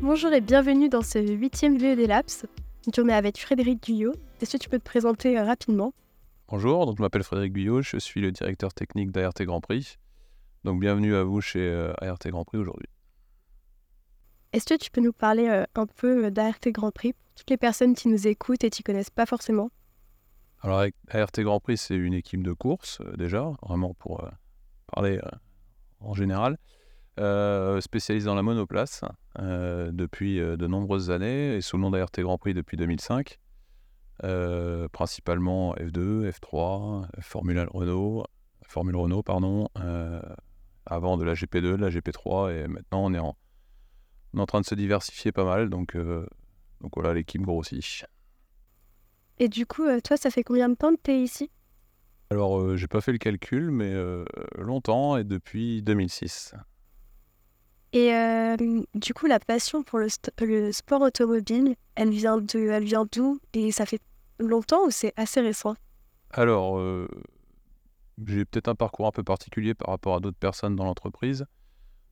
Bonjour et bienvenue dans ce huitième VED Labs. On est avec Frédéric Guyot. Est-ce que tu peux te présenter euh, rapidement? Bonjour, donc je m'appelle Frédéric Guyot, je suis le directeur technique d'ART Grand Prix. Donc bienvenue à vous chez euh, ART Grand Prix aujourd'hui. Est-ce que tu peux nous parler euh, un peu d'ART Grand Prix? Pour toutes les personnes qui nous écoutent et qui ne connaissent pas forcément Alors ART Grand Prix, c'est une équipe de course déjà, vraiment pour parler en général. Euh, spécialisé dans la monoplace euh, depuis euh, de nombreuses années et sous le nom d'ART Grand Prix depuis 2005. principalement F2, F3, Formule Renault, Formule Renault pardon, avant de la GP2, de la GP3 et maintenant on est en, en train de se diversifier pas mal donc, donc voilà l'équipe grossit. Et du coup, toi, ça fait combien de temps que tu es ici? Alors, j'ai pas fait le calcul, mais longtemps et depuis 2006. Et du coup, la passion pour le, sport automobile, elle vient de, elle vient d'où? Et ça fait longtemps ou c'est assez récent? Alors, j'ai peut-être un parcours un peu particulier par rapport à d'autres personnes dans l'entreprise,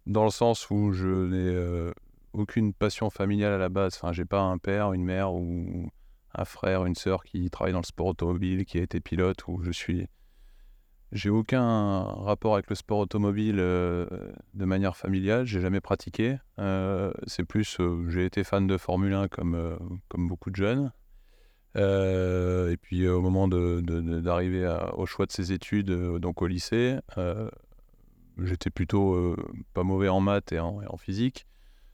dans le sens où je n'ai aucune passion familiale à la base. Enfin, j'ai pas un père, une mère ou un frère, une sœur qui travaille dans le sport automobile, qui a été pilote, ou je suis j'ai aucun rapport avec le sport automobile euh, de manière familiale, j'ai jamais pratiqué. Euh, c'est plus, euh, j'ai été fan de Formule 1 comme, comme beaucoup de jeunes. et puis au moment d'arriver de, au choix de ses études, donc au lycée, j'étais plutôt pas mauvais en maths et en, et en physique.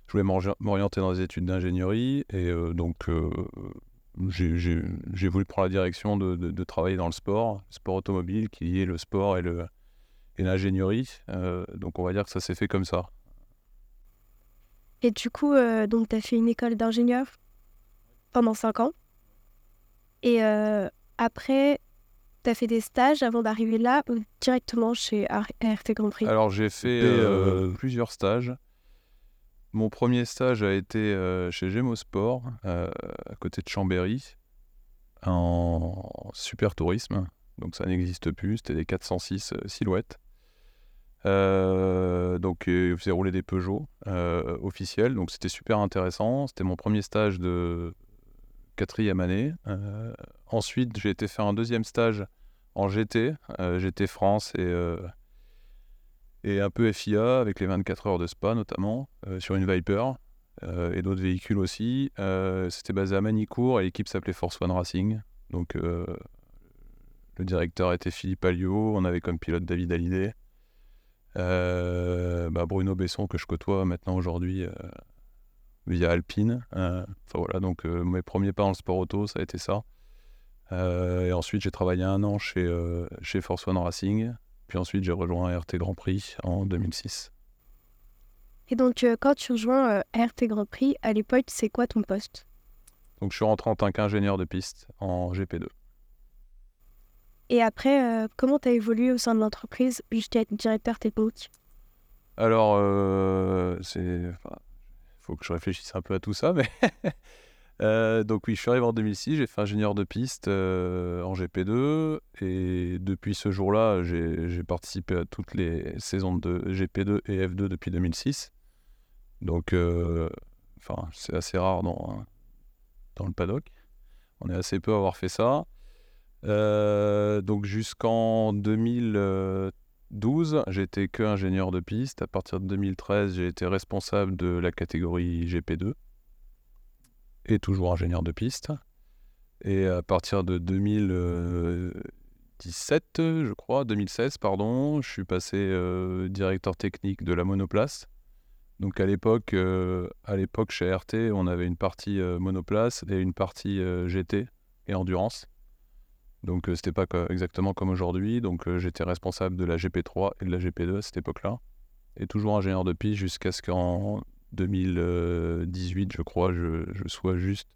Je voulais m'orienter dans les études d'ingénierie et donc j'ai voulu prendre la direction de, de, travailler dans le sport, le sport automobile, qui est le sport et l'ingénierie. Et euh, donc on va dire que ça s'est fait comme ça. Et du coup, euh, donc tu as fait une école d'ingénieur pendant 5 ans. Et euh, après, tu as fait des stages avant d'arriver là ou directement chez ART Grand Prix? Alors j'ai fait plusieurs stages. Mon premier stage a été euh, chez Gémosport, euh, à côté de Chambéry, en super tourisme. Donc ça n'existe plus, c'était des 406 euh, silhouettes. donc ils faisaient rouler des Peugeot officiels, donc c'était super intéressant. C'était mon premier stage de quatrième année. ensuite, j'ai été faire un deuxième stage en GT, GT France et et un peu FIA avec les 24 heures de Spa notamment, euh, sur une Viper euh, et d'autres véhicules aussi. Euh, c'était basé à Manicourt et l'équipe s'appelait Force One Racing. Donc le directeur était Philippe Alliot, on avait comme pilote David Hallyday. Bah, Bruno Besson que je côtoie maintenant aujourd'hui via Alpine. Enfin voilà, donc mes premiers pas dans le sport auto, ça a été ça. et ensuite j'ai travaillé un an chez, chez Force One Racing, puis ensuite, j'ai rejoint RT Grand Prix en 2006. Et donc, euh, quand tu rejoins euh, RT Grand Prix, à l'époque, c'est quoi ton poste? Donc, je suis rentré en tant qu'ingénieur de piste en GP2. Et après, euh, comment tu as évolué au sein de l'entreprise jusqu'à être directeur technique? Alors, c'est. Il faut que je réfléchisse un peu à tout ça, mais Euh, donc oui, je suis arrivé en 2006, j'ai fait ingénieur de piste euh, en GP2 et depuis ce jour-là, j'ai participé à toutes les saisons de GP2 et F2 depuis 2006. Donc, euh, enfin, c'est assez rare dans, dans le paddock. On est assez peu à avoir fait ça. donc jusqu'en 2012, j'étais que ingénieur de piste. À partir de 2013, j'ai été responsable de la catégorie GP2 et toujours ingénieur de piste. Et à partir de 2017, je crois, 2016, pardon, je suis passé euh, directeur technique de la monoplace. Donc à l'époque, euh, à l'époque chez RT, on avait une partie euh, monoplace et une partie GT et endurance. Donc c'était pas exactement comme aujourd'hui. Donc j'étais responsable de la GP3 et de la GP2 à cette époque-là. Et toujours ingénieur de piste jusqu'à ce qu'en 2018, je crois, je, sois juste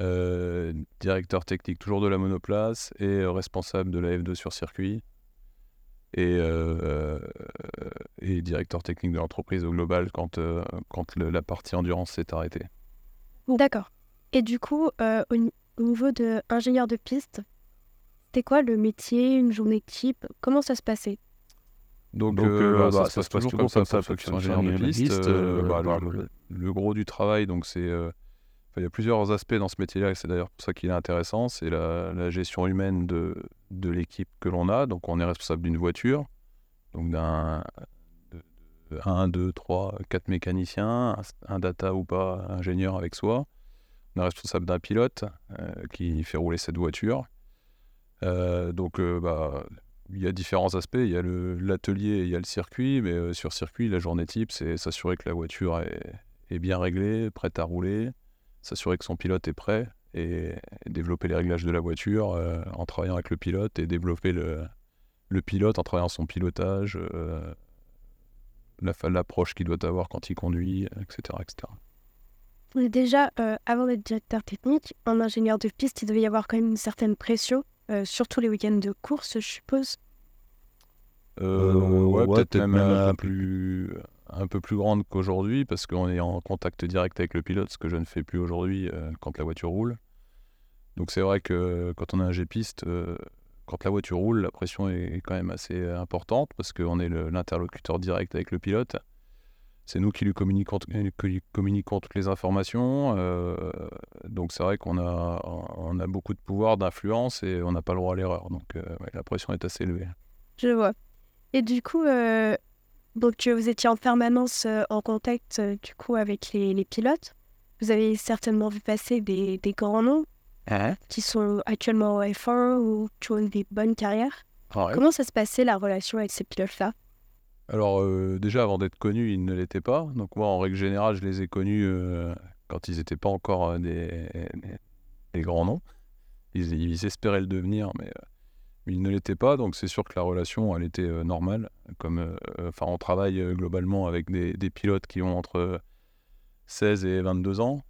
euh, directeur technique toujours de la monoplace et euh, responsable de la F2 sur circuit et, euh, et directeur technique de l'entreprise au global quand, quand la partie endurance s'est arrêtée. D'accord. Et du coup, au, niveau de ingénieur de piste, c'était quoi le métier, une journée type? Comment ça se passait? Donc, Donc, euh, euh, bah, bah, ça, ça se passe se toujours comme ça pour ceux qui sont ingénieurs de piste. piste, Euh, euh, bah, bah, le, le gros du travail, donc c'est, euh, il y a plusieurs aspects dans ce métier-là, et c'est d'ailleurs pour ça qu'il est intéressant. C'est la, la gestion humaine de, de l'équipe que l'on a. Donc, on est responsable d'une voiture, donc d'un de, de 1, 2, 3, 4 mécaniciens, un, data ou pas ingénieur avec soi. On est responsable d'un pilote qui fait rouler cette voiture. Donc, bah, il y a différents aspects. Il y a l'atelier il y a le circuit. Mais euh, sur circuit, la journée type, c'est s'assurer que la voiture est, bien réglée, prête à rouler, s'assurer que son pilote est prêt et, développer les réglages de la voiture euh, en travaillant avec le pilote et développer le, pilote en travaillant son pilotage, euh, la l'approche qu'il doit avoir quand il conduit, etc. etc. Déjà, euh, avant d'être directeur technique, en ingénieur de piste, il devait y avoir quand même une certaine pression, euh, surtout les week-ends de course, je suppose. Euh, Euh, ouais, ouais, peut-être même même un peu plus, un peu plus grande qu'aujourd'hui parce qu'on est en contact direct avec le pilote, ce que je ne fais plus aujourd'hui euh, quand la voiture roule. Donc c'est vrai que quand on a un G-piste, euh, quand la voiture roule, la pression est quand même assez importante parce qu'on est l'interlocuteur direct avec le pilote. C'est nous qui lui communiquons, qui lui communiquons toutes les informations. euh, donc c'est vrai qu'on a, on a beaucoup de pouvoir, d'influence et on n'a pas le droit à l'erreur. Donc euh, ouais, la pression est assez élevée. Je vois. Et du coup, euh, donc vous étiez en permanence euh, en contact euh, du coup avec les, les pilotes. Vous avez certainement vu passer des, des grands noms qui sont actuellement au F1 ou qui ont des bonnes carrières. Comment ça se passait la relation avec ces pilotes-là? Alors euh, déjà avant d'être connus, ils ne l'étaient pas. Donc moi en règle générale, je les ai connus euh, quand ils n'étaient pas encore euh, des, grands noms. Ils, espéraient le devenir, mais, ils ne l'étaient pas. Donc c'est sûr que la relation, elle était normale. Comme, enfin, on travaille globalement avec des, pilotes qui ont entre 16 et 22 ans.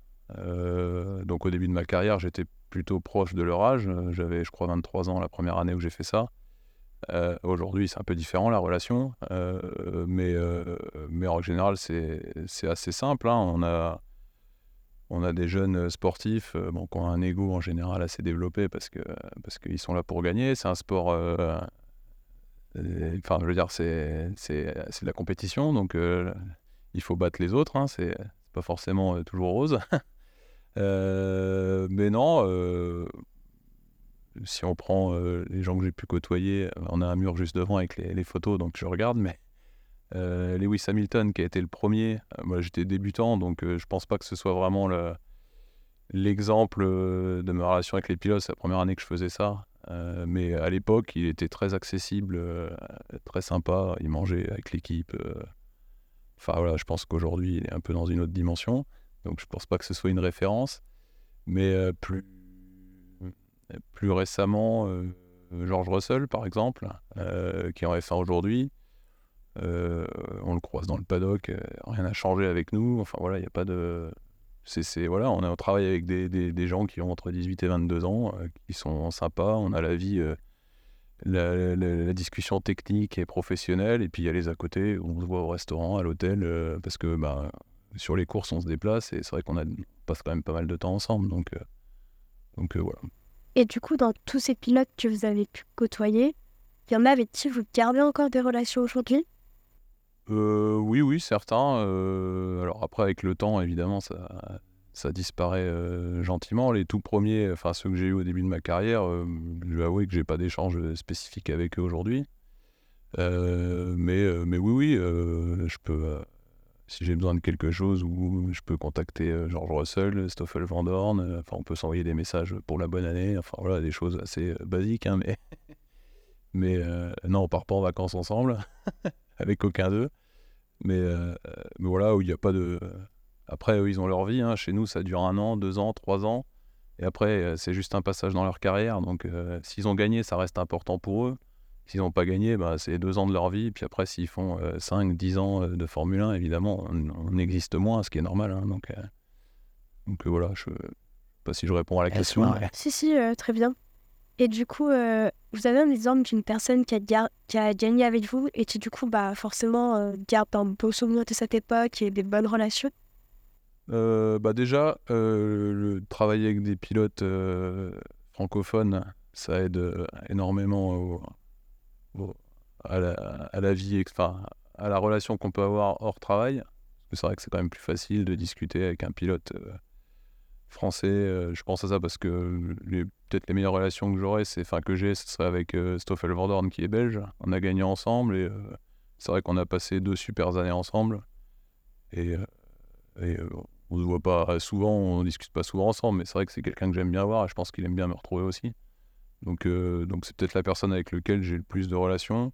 Donc au début de ma carrière, j'étais plutôt proche de leur âge. J'avais, je crois, 23 ans la première année où j'ai fait ça. Euh, Aujourd'hui, c'est un peu différent la relation, euh, mais, euh, mais en général, c'est assez simple. hein. On, a, on a des jeunes sportifs bon, qui ont un ego en général assez développé parce que parce qu'ils sont là pour gagner. C'est un sport. Enfin, je veux dire, c'est de la compétition, donc il faut battre les autres. Hein, c'est pas forcément toujours rose. Mais non, si on prend euh, les gens que j'ai pu côtoyer, euh, on a un mur juste devant avec les, photos, donc je regarde, mais euh, Lewis Hamilton qui a été le premier, moi j'étais débutant, donc je pense pas que ce soit vraiment le- l'exemple de ma relation avec les pilotes, c'est la première année que je faisais ça. Mais à l'époque, il était très accessible, très sympa, il mangeait avec l'équipe. Enfin voilà, je pense qu'aujourd'hui, il est un peu dans une autre dimension, donc je pense pas que ce soit une référence. Mais plus, plus récemment, euh, George Russell, par exemple, euh, qui en F1 aujourd'hui, euh, on le croise dans le paddock, rien n'a changé avec nous. Enfin voilà, il n'y a pas de. C'est, voilà, on, travaille avec des, gens qui ont entre 18 et 22 ans, qui sont sympas. On a la vie, la, discussion technique et professionnelle, et puis il y a les à côté, on se voit au restaurant, à l'hôtel, parce que bah, sur les courses, on se déplace, et c'est vrai qu'on passe quand même pas mal de temps ensemble. Donc, voilà. Et du coup, dans tous ces pilotes que vous avez pu côtoyer, il y en a avec vous gardez encore des relations aujourd'hui? Euh, oui, oui, certains. euh, alors après, avec le temps, évidemment, ça, ça disparaît euh, gentiment. Les tout premiers, enfin ceux que j'ai eu au début de ma carrière, euh, je vais avouer que j'ai pas d'échange spécifique avec eux aujourd'hui. Mais, mais oui, oui, je peux, si j'ai besoin de quelque chose, ou je peux contacter euh, George Russell, Stoffel Van Dorn. euh, Enfin, on peut s'envoyer des messages pour la bonne année. Enfin voilà, des choses assez euh, basiques, hein, mais mais non, on part pas en vacances ensemble avec aucun d'eux. Mais, mais voilà, où il n'y a pas de. Après, eux, ils ont leur vie. hein. Chez nous, ça dure un an, deux ans, trois ans. Et après, c'est juste un passage dans leur carrière. Donc, s'ils ont gagné, ça reste important pour eux. S'ils n'ont pas gagné, bah, c'est deux ans de leur vie. Puis après, s'ils font euh, cinq, dix ans euh, de Formule 1, évidemment, on, on existe moins, ce qui est normal. hein. Donc, euh, donc euh, voilà, je ne sais pas si je réponds à la question. Laisse-moi, mais- Si, si, euh, très bien. Et du coup, euh, vous avez un exemple d'une personne qui a, gar- qui a gagné avec vous et qui, du coup, bah, forcément, euh, garde un beau souvenir de cette époque et des bonnes relations? Euh, bah déjà, euh, le, travailler avec des pilotes euh, francophones, ça aide euh, énormément au- à, la, vie, enfin, à la relation qu'on peut avoir hors travail. C'est vrai que c'est quand même plus facile de discuter avec un pilote français. je pense à ça parce que peut-être les meilleures relations que j'aurais, enfin que j'ai, ce serait avec Stoffel Vordorn qui est belge. On a gagné ensemble et c'est vrai qu'on a passé deux super années ensemble. Et, et on se voit pas souvent, on discute pas souvent ensemble, mais c'est vrai que c'est quelqu'un que j'aime bien voir et je pense qu'il aime bien me retrouver aussi. Donc, donc c'est peut-être la personne avec laquelle j'ai le plus de relations.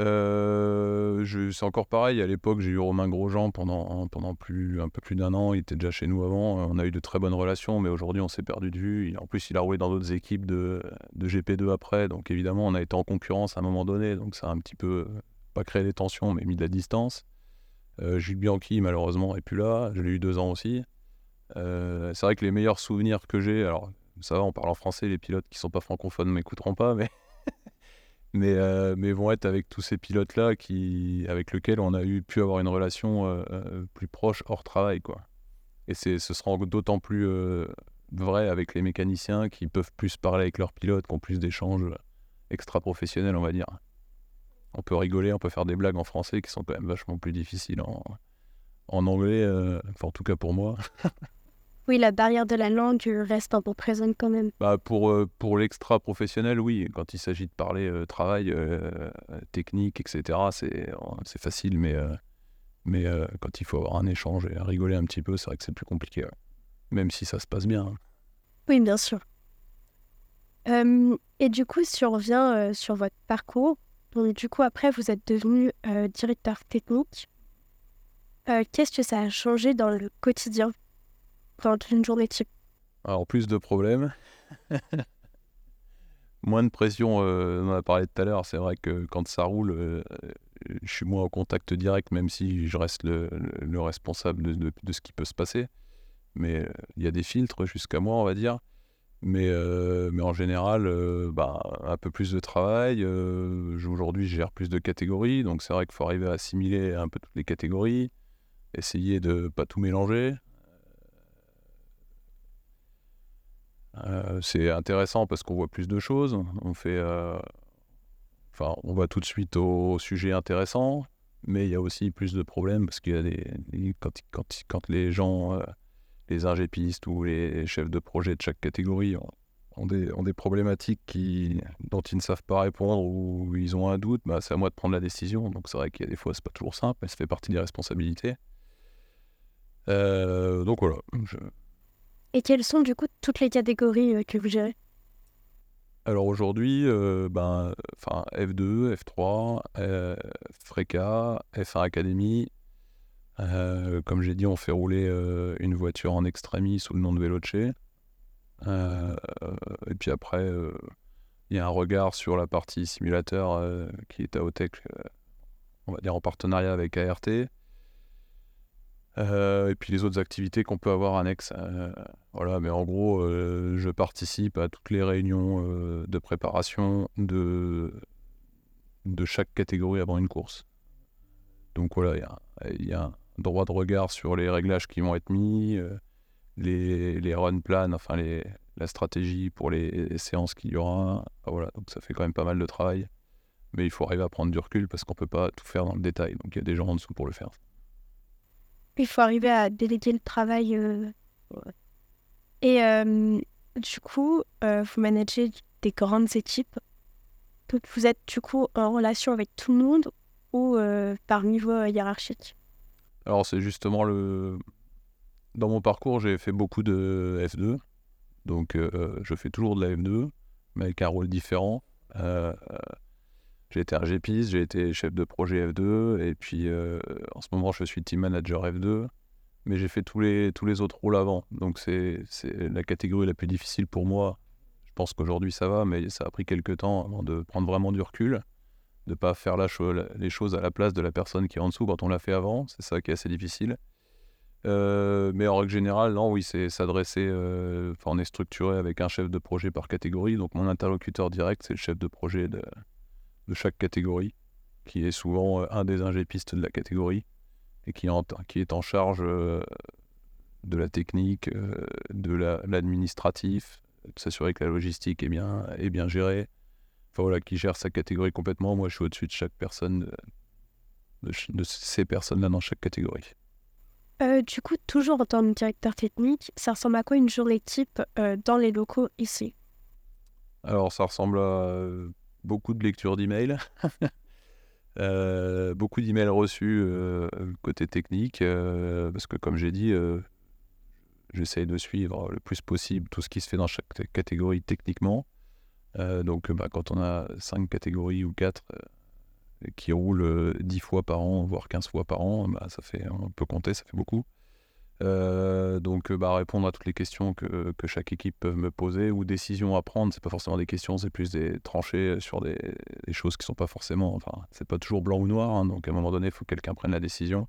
Euh, c'est encore pareil, à l'époque j'ai eu Romain Grosjean pendant, pendant plus, un peu plus d'un an, il était déjà chez nous avant, on a eu de très bonnes relations, mais aujourd'hui on s'est perdu de vue. En plus il a roulé dans d'autres équipes de, de, GP2 après, donc évidemment on a été en concurrence à un moment donné, donc ça a un petit peu, pas créé des tensions, mais mis de la distance. Euh, Jules Bianchi malheureusement est plus là, je l'ai eu deux ans aussi. Euh, c'est vrai que les meilleurs souvenirs que j'ai, alors ça va, on parle en français, les pilotes qui sont pas francophones m'écouteront pas, mais euh, mais vont être avec tous ces pilotes-là qui, avec lesquels on a eu, pu avoir une relation euh, euh, plus proche hors travail. Quoi. Et ce sera d'autant plus vrai avec les mécaniciens qui peuvent plus parler avec leurs pilotes, qui ont plus d'échanges extra-professionnels, on va dire. On peut rigoler, on peut faire des blagues en français qui sont quand même vachement plus difficiles en, en anglais, en tout cas pour moi. Oui, la barrière de la langue reste un peu présente quand même. Bah pour euh, pour l'extra professionnel, oui. Quand il s'agit de parler euh, travail, euh, technique, etc., c'est c'est facile, mais mais quand il faut avoir un échange et rigoler un petit peu, c'est vrai que c'est plus compliqué. Même si ça se passe bien. Hein. Oui, bien sûr. et du coup, si on revient sur votre parcours, donc du coup après vous êtes devenu directeur technique. Qu'est-ce que ça a changé dans le quotidien? Dans une journée type Alors, plus de problèmes. moins de pression, euh, on en a parlé tout à l'heure. C'est vrai que quand ça roule, euh, je suis moins en contact direct, même si je reste le, responsable de, de, ce qui peut se passer. Mais euh, il y a des filtres jusqu'à moi, on va dire. Mais, euh, mais en général, bah, un peu plus de travail. Aujourd'hui, je gère plus de catégories. Donc, c'est vrai qu'il faut arriver à assimiler un peu toutes les catégories. Essayer de ne pas tout mélanger. Euh, c'est intéressant parce qu'on voit plus de choses. On fait, euh, enfin, on va tout de suite au, sujet intéressant, mais il y a aussi plus de problèmes parce qu'il y a des, quand, les gens, euh, les ingépistes ou les chefs de projet de chaque catégorie ont, des, problématiques dont ils ne savent pas répondre ou ils ont un doute, bah, c'est à moi de prendre la décision. Donc c'est vrai qu'il y a des fois c'est pas toujours simple, mais ça fait partie des responsabilités. donc voilà. Et quelles sont du coup toutes les catégories euh, que vous gérez? Alors aujourd'hui, euh, ben, enfin F2, F3, euh, Freca, F1 Academy. Comme j'ai dit, on fait rouler une voiture en extremis sous le nom de Veloce. et puis après, il y a un regard sur la partie simulateur qui est à Otech, on va dire en partenariat avec ART. Euh, et puis les autres activités qu'on peut avoir annexes. Euh, voilà, mais en gros, euh, je participe à toutes les réunions de préparation de, chaque catégorie avant une course. Donc voilà, il y, a un droit de regard sur les réglages qui vont être mis, les, les run plans, enfin la stratégie pour les, séances qu'il y aura. voilà, donc ça fait quand même pas mal de travail. Mais il faut arriver à prendre du recul parce qu'on peut pas tout faire dans le détail. Donc il y a des gens en dessous pour le faire. Il faut arriver à déléguer le travail. Euh. Et euh, du coup, euh, vous managez des grandes équipes. vous êtes du coup en relation avec tout le monde ou par niveau hiérarchique? Alors c'est justement le... Dans mon parcours, j'ai fait beaucoup de F2. Donc je fais toujours de la F2, mais avec un rôle différent. J'ai été RGPIS, j'ai été chef de projet F2, et puis euh, en ce moment je suis team manager F2, mais j'ai fait tous les, tous les autres rôles avant. Donc c'est la catégorie la plus difficile pour moi. Je pense qu'aujourd'hui ça va, mais ça a pris quelques temps avant de prendre vraiment du recul, de ne pas faire la les choses à la place de la personne qui est en dessous quand on l'a fait avant. C'est ça qui est assez difficile. Euh, mais en règle générale, non, oui, c'est s'adresser. Euh, on est structuré avec un chef de projet par catégorie. Donc, mon interlocuteur direct, c'est le chef de projet de, de chaque catégorie, qui est souvent euh, un des ingépistes de la catégorie, et qui, qui est en charge euh, de la technique, euh, de l'administratif, de s'assurer que la logistique est bien, est bien gérée. enfin, voilà, qui gère sa catégorie complètement. Moi, je suis au-dessus de chaque personne, de, de ces personnes-là dans chaque catégorie. Euh, du coup, toujours en tant que directeur technique, ça ressemble à quoi une journée type euh, dans les locaux ici? Alors, ça ressemble à euh, beaucoup de lectures d'emails, beaucoup d'emails reçus côté technique, parce que comme j'ai dit, j'essaye de suivre le plus possible tout ce qui se fait dans chaque catégorie techniquement. donc, bah, quand on a cinq catégories ou quatre qui roule 10 euh, fois par an, voire 15 fois par an, bah, ça fait, on peut compter, ça fait beaucoup. Euh, donc, bah, répondre à toutes les questions que, que, chaque équipe peut me poser ou décisions à prendre, c'est pas forcément des questions, c'est plus des tranchées sur des, choses qui sont pas forcément, enfin, c'est pas toujours blanc ou noir, hein, donc à un moment donné, il faut que quelqu'un prenne la décision.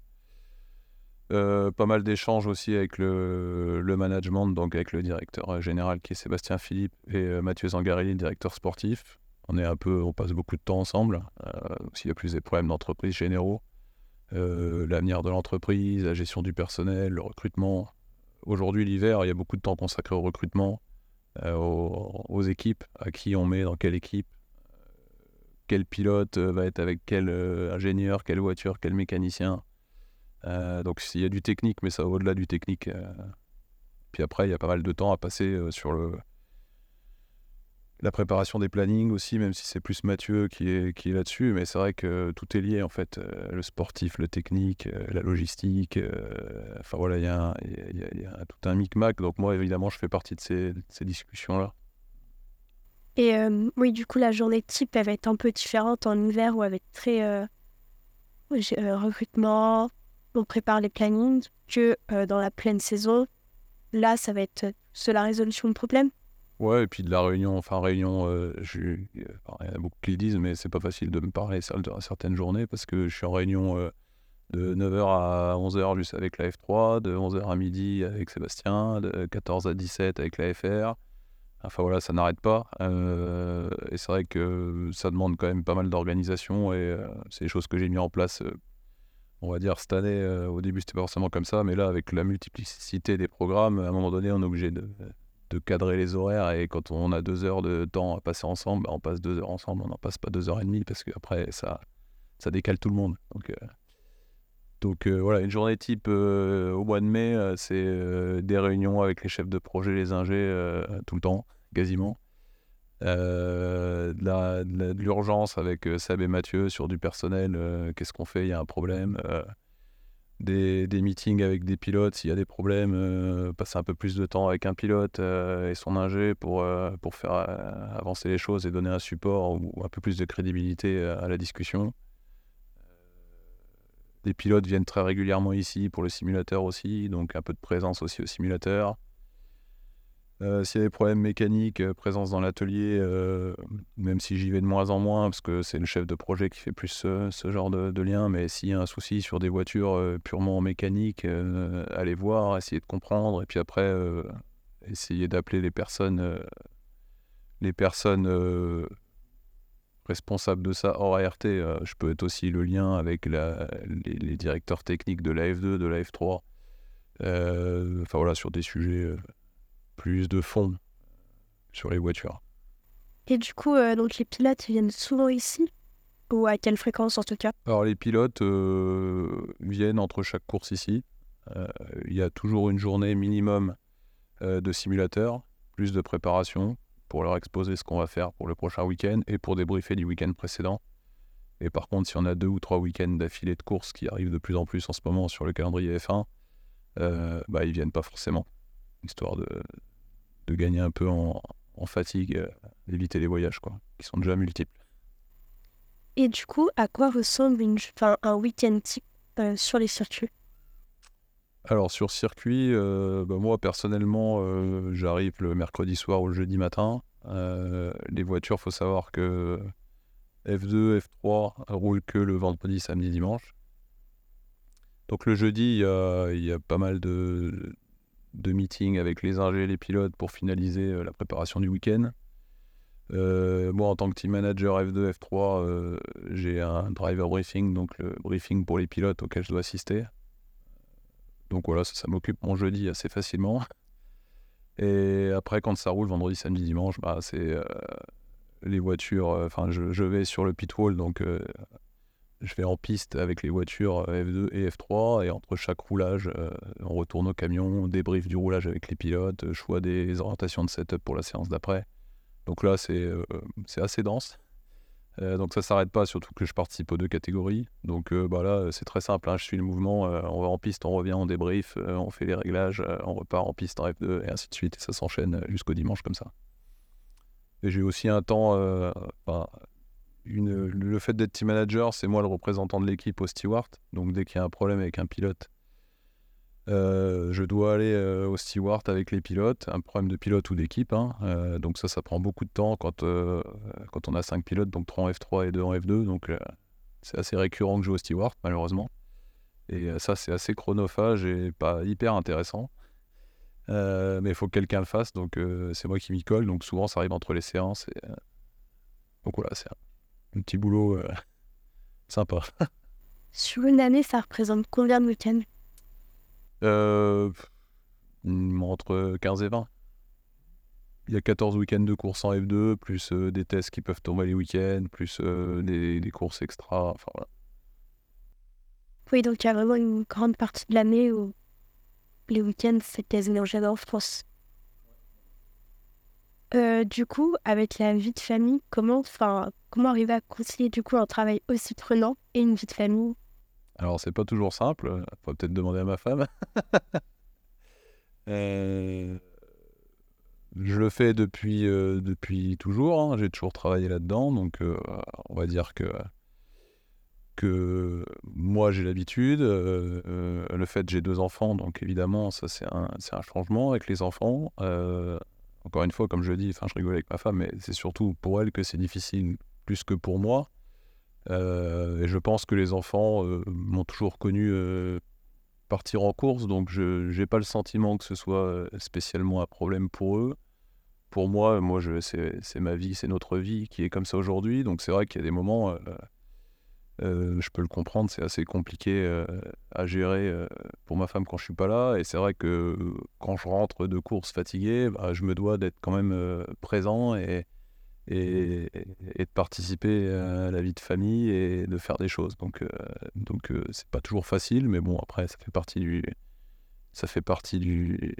Euh, pas mal d'échanges aussi avec le, management, donc avec le directeur général qui est Sébastien Philippe et Mathieu Zangarelli, directeur sportif on est un peu, on passe beaucoup de temps ensemble. Euh, s'il y a plus des problèmes d'entreprise généraux, euh, l'avenir de l'entreprise, la gestion du personnel, le recrutement. Aujourd'hui, l'hiver, il y a beaucoup de temps consacré au recrutement, euh, aux, équipes, à qui on met dans quelle équipe, quel pilote va être avec quel ingénieur, quelle voiture, quel mécanicien. donc il y a du technique, mais ça va au-delà du technique. Puis après, il y a pas mal de temps à passer sur le, la préparation des plannings aussi, même si c'est plus Mathieu qui est, là-dessus. Mais c'est vrai que tout est lié, en fait. Euh, le sportif, le technique, euh, la logistique. Euh, enfin voilà, il y, a, tout un micmac. Donc moi, évidemment, je fais partie de ces, ces discussions-là. Et oui, du coup, la journée type, elle va être un peu différente en hiver où elle va être très recrutement, on prépare les plannings, que dans la pleine saison. Là, ça va être sur la résolution de problèmes. Ouais, et puis de la réunion, enfin réunion, euh, je, il y a beaucoup qui le disent, mais c'est pas facile de me parler certaines journées parce que je suis en réunion euh, de 9h à 11h juste avec la F3, de 11h à midi avec Sébastien, de 14 à 17 avec la FR. Enfin voilà, ça n'arrête pas. Euh, et c'est vrai que ça demande quand même pas mal d'organisation et c'est des choses que j'ai mis en place, on va dire, cette année. au début, c'était pas forcément comme ça, mais là, avec la multiplicité des programmes, à un moment donné, on est obligé de de cadrer les horaires et quand on a deux heures de temps à passer ensemble, bah, on passe deux heures ensemble, on n'en passe pas deux heures et demie parce qu'après ça, ça décale tout le monde. Donc, euh, euh, voilà, une journée type euh, au mois de mai, c'est des réunions avec les chefs de projet, les ingés, tout le temps, quasiment. de l'urgence avec Sab et Mathieu sur du personnel, qu'est-ce qu'on fait, il y a un problème des, meetings avec des pilotes s'il y a des problèmes, euh, passer un peu plus de temps avec un pilote euh, et son ingé pour, euh, pour faire avancer les choses et donner un support ou, un peu plus de crédibilité à la discussion. Des pilotes viennent très régulièrement ici pour le simulateur aussi, donc un peu de présence aussi au simulateur. Euh, s'il y a des problèmes mécaniques, euh, présence dans l'atelier, euh, même si j'y vais de moins en moins, parce que c'est le chef de projet qui fait plus ce, genre de, lien, mais s'il y a un souci sur des voitures purement mécaniques, allez voir, essayer de comprendre, et puis après, essayer d'appeler les personnes, les personnes responsables de ça hors ART. je peux être aussi le lien avec les, les, directeurs techniques de la F2, de la F3. Enfin voilà, sur des sujets plus de fond sur les voitures. Et du coup, euh, donc les pilotes viennent souvent ici? Ou à quelle fréquence en tout cas? Alors les pilotes euh, viennent entre chaque course ici. Euh, il y a toujours une journée minimum de simulateur, plus de préparation pour leur exposer ce qu'on va faire pour le prochain week-end et pour débriefer du week-end précédent. Et par contre, si on a deux ou trois week-ends d'affilée de courses qui arrivent de plus en plus en ce moment sur le calendrier F1, bah, ils viennent pas forcément, histoire de, de gagner un peu en, fatigue, euh, d'éviter les voyages, quoi, qui sont déjà multiples. Et du coup, à quoi ressemble une, un week-end type euh, sur les circuits? Alors, sur circuit, euh, bah, moi, personnellement, j'arrive le mercredi soir ou le jeudi matin. les voitures, faut savoir que F2, F3 roulent que le vendredi, samedi, dimanche. Donc le jeudi, il y a, pas mal de, de meetings avec les ingés et les pilotes pour finaliser euh, la préparation du week-end. Euh, moi, en tant que team manager F2, F3, euh, j'ai un driver briefing, donc le briefing pour les pilotes auquel je dois assister. Donc voilà, ça, m'occupe mon jeudi assez facilement. Et après, quand ça roule vendredi, samedi, dimanche, bah, c'est les voitures, enfin, je, vais sur le pit wall, donc je vais en piste avec les voitures F2 et F3, et entre chaque roulage, on retourne au camion, débrief du roulage avec les pilotes, choix des orientations de setup pour la séance d'après. Donc là, c'est assez dense. Euh, donc ça s'arrête pas, surtout que je participe aux deux catégories. Donc euh, bah là, c'est très simple, hein. je suis le mouvement, euh, on va en piste, on revient, on débrief, on fait les réglages, on repart en piste en F2 et ainsi de suite. Et ça s'enchaîne jusqu'au dimanche comme ça. Et j'ai aussi un temps, le fait d'être team manager, c'est moi le représentant de l'équipe au steward. Donc dès qu'il y a un problème avec un pilote, euh, je dois aller euh, au steward avec les pilotes, un problème de pilote ou d'équipe. Hein. Euh, donc ça, ça prend beaucoup de temps quand, quand on a 5 pilotes, donc 3 en F3 et 2 en F2. Donc c'est assez récurrent que je joue au steward, malheureusement. Et ça, c'est assez chronophage et pas hyper intéressant. mais il faut que quelqu'un le fasse, donc c'est moi qui m'y colle. Donc souvent, ça arrive entre les séances. Et, donc voilà, c'est un petit boulot sympa. Sur une année, ça représente combien de week-ends? Euh, entre 15 et 20. Il y a 14 week-ends de course en F2, plus euh, des tests qui peuvent tomber les week-ends, plus euh, des, des, courses extra. Enfin, voilà. Oui, donc il y a vraiment une grande partie de l'année où les week-ends, c'est quasiment jamais en France. Du coup, avec la vie de famille, comment, comment arriver à concilier du coup un travail aussi prenant et une vie de famille? Alors, c'est pas toujours simple. Faut peut-être demander à ma femme. Euh, je le fais depuis, euh, depuis toujours. Hein. J'ai toujours travaillé là-dedans. Donc, euh, on va dire que, que moi, j'ai l'habitude. le fait j'ai deux enfants, donc évidemment, ça, c'est un, un, changement avec les enfants. Encore une fois, comme je dis, je rigole avec ma femme, mais c'est surtout pour elle que c'est difficile plus que pour moi. Euh, et je pense que les enfants euh, m'ont toujours connu euh, partir en course, donc je n'ai pas le sentiment que ce soit spécialement un problème pour eux. Pour moi, moi c'est ma vie, c'est notre vie qui est comme ça aujourd'hui. Donc c'est vrai qu'il y a des moments, je peux le comprendre, c'est assez compliqué à gérer pour ma femme quand je suis pas là. Et c'est vrai que quand je rentre de course fatigué, bah, je me dois d'être quand même présent et, et, de participer à la vie de famille et de faire des choses. Donc, euh, donc euh, c'est pas toujours facile, mais bon, après, ça fait partie du, ça fait partie du,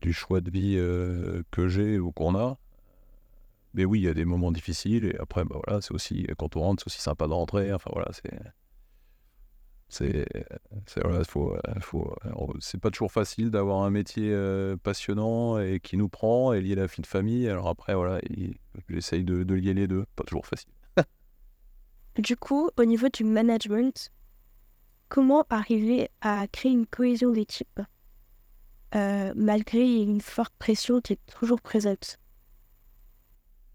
du choix de vie euh, que j'ai ou qu'on a. Mais oui, il y a des moments difficiles et après, bah voilà, c'est aussi, quand on rentre, c'est aussi sympa de rentrer. Enfin voilà, c'est c'est faut, faut, c'est pas toujours facile d'avoir un métier euh, passionnant et qui nous prend et lié à la vie de famille. Alors après, voilà, j'essaye de, de, lier les deux. Pas toujours facile. du coup, au niveau du management, comment arriver à créer une cohésion d'équipe? Euh, malgré une forte pression qui est toujours présente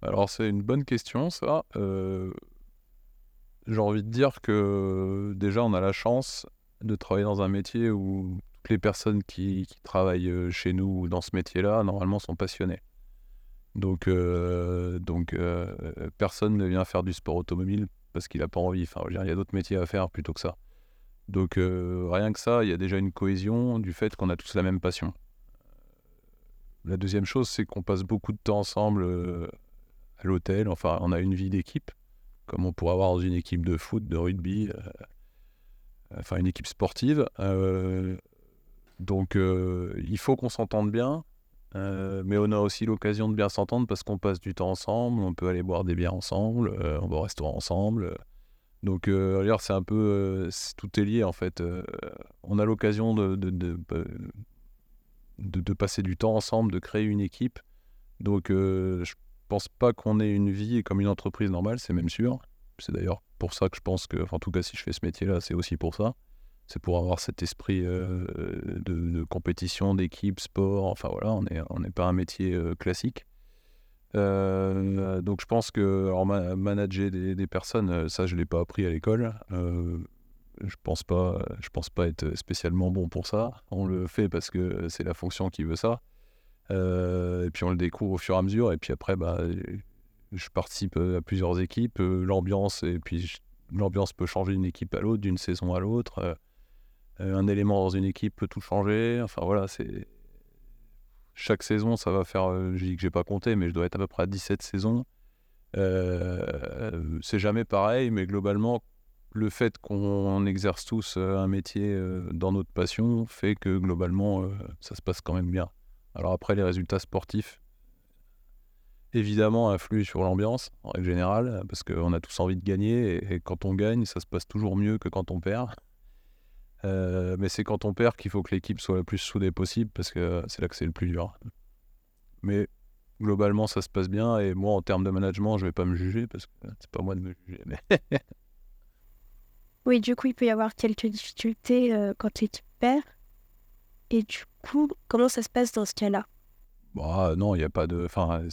Alors c'est une bonne question, ça. Euh, j'ai envie de dire que déjà, on a la chance de travailler dans un métier où toutes les personnes qui, travaillent euh, chez nous dans ce métier-là, normalement, sont passionnées. Donc, euh, personne ne vient faire du sport automobile parce qu'il n'a pas envie. Enfin, il y a d'autres métiers à faire plutôt que ça. Donc, rien que ça, il y a déjà une cohésion du fait qu'on a tous la même passion. La deuxième chose, c'est qu'on passe beaucoup de temps ensemble à l'hôtel. Enfin, on a une vie d'équipe comme on pourrait avoir dans une équipe de foot, de rugby, euh, enfin une équipe sportive. Euh, donc euh, il faut qu'on s'entende bien, mais on a aussi l'occasion de bien s'entendre parce qu'on passe du temps ensemble, on peut aller boire des bières ensemble, on va au restaurant ensemble. Donc, euh, c'est un peu. tout est lié en fait. on a l'occasion de de, de, de, passer du temps ensemble, de créer une équipe. Donc, je pense pas qu'on ait une vie comme une entreprise normale, c'est même sûr. C'est d'ailleurs pour ça que je pense que, en tout cas, si je fais ce métier-là, c'est aussi pour ça. C'est pour avoir cet esprit euh, de, compétition, d'équipe, sport. Enfin voilà, on n'est pas un métier euh, classique. Euh, donc je pense que manager des, personnes, ça je l'ai pas appris à l'école. je pense pas, je pense pas être spécialement bon pour ça. On le fait parce que c'est la fonction qui veut ça. Euh, et puis on le découvre au fur et à mesure. Et puis après, bah, je participe euh, à plusieurs équipes. Euh, l'ambiance, et puis l'ambiance peut changer d'une équipe à l'autre, d'une saison à l'autre. un élément dans une équipe peut tout changer. Enfin voilà, c'est. Chaque saison, ça va faire. je dis que j'ai pas compté, mais je dois être à peu près à 17 saisons. c'est jamais pareil, mais globalement, le fait qu'on exerce tous un métier dans notre passion fait que globalement, ça se passe quand même bien. Alors après, les résultats sportifs, évidemment, influent sur l'ambiance, en règle générale, parce qu'on a tous envie de gagner, et, quand on gagne, ça se passe toujours mieux que quand on perd. Euh, mais c'est quand on perd qu'il faut que l'équipe soit la plus soudée possible, parce que c'est là que c'est le plus dur. Mais globalement, ça se passe bien, et moi, en termes de management, je vais pas me juger, parce que c'est pas moi de me juger. Oui, du coup, il peut y avoir quelques difficultés euh, quand l'équipe perd. Et du comment ça se passe dans ce cas-là? Bah, Non, il n'y a pas de. Enfin.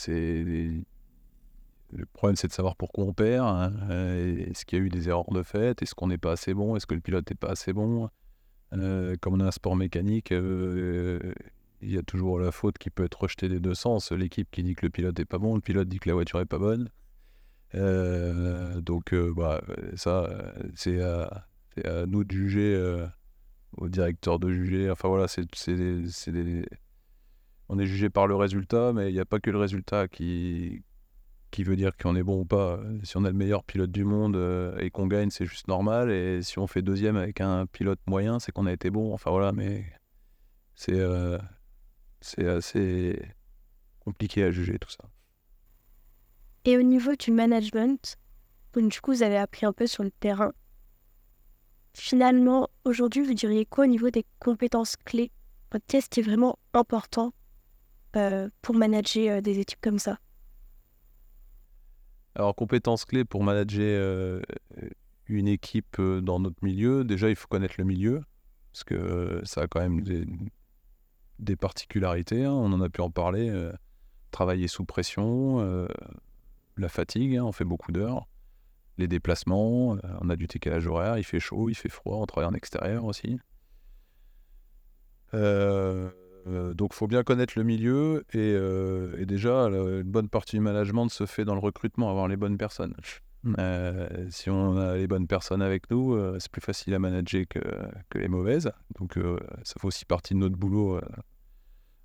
Le problème, c'est de savoir pourquoi on perd. Hein, euh, est-ce qu'il y a eu des erreurs de fait? Est-ce qu'on n'est pas assez bon? Est-ce que le pilote n'est pas assez bon? Euh, Comme on a un sport mécanique, euh, il y a toujours la faute qui peut être rejetée des deux sens. L'équipe qui dit que le pilote n'est pas bon, le pilote dit que la voiture n'est pas bonne. donc, bah, ça, c'est à, nous de juger au directeur de juger. Enfin voilà, c'est des, on est jugé par le résultat, mais il n'y a pas que le résultat qui, qui veut dire qu'on est bon ou pas. Si on a le meilleur pilote du monde euh, et qu'on gagne, c'est juste normal. Et si on fait deuxième avec un pilote moyen, c'est qu'on a été bon. Enfin voilà, mais c'est euh, c'est assez compliqué à juger tout ça. Et au niveau du management, du coup, vous avez appris un peu sur le terrain finalement, aujourd'hui, vous diriez quoi au niveau des compétences clés? Qu'est-ce qui est vraiment important euh, pour manager euh, des équipes comme ça. Alors, compétences clés pour manager euh, une équipe dans notre milieu, déjà, il faut connaître le milieu, parce que ça a quand même des, particularités, hein, on en a pu en parler. travailler sous pression, la fatigue, hein, on fait beaucoup d'heures les déplacements, euh, on a du décalage horaire, il fait chaud, il fait froid, on travaille en extérieur aussi. Euh, euh, donc, il faut bien connaître le milieu et, déjà, une bonne partie du management se fait dans le recrutement, avoir les bonnes personnes. si on a les bonnes personnes avec nous, c'est plus facile à manager que, les mauvaises. Donc, ça fait aussi partie de notre boulot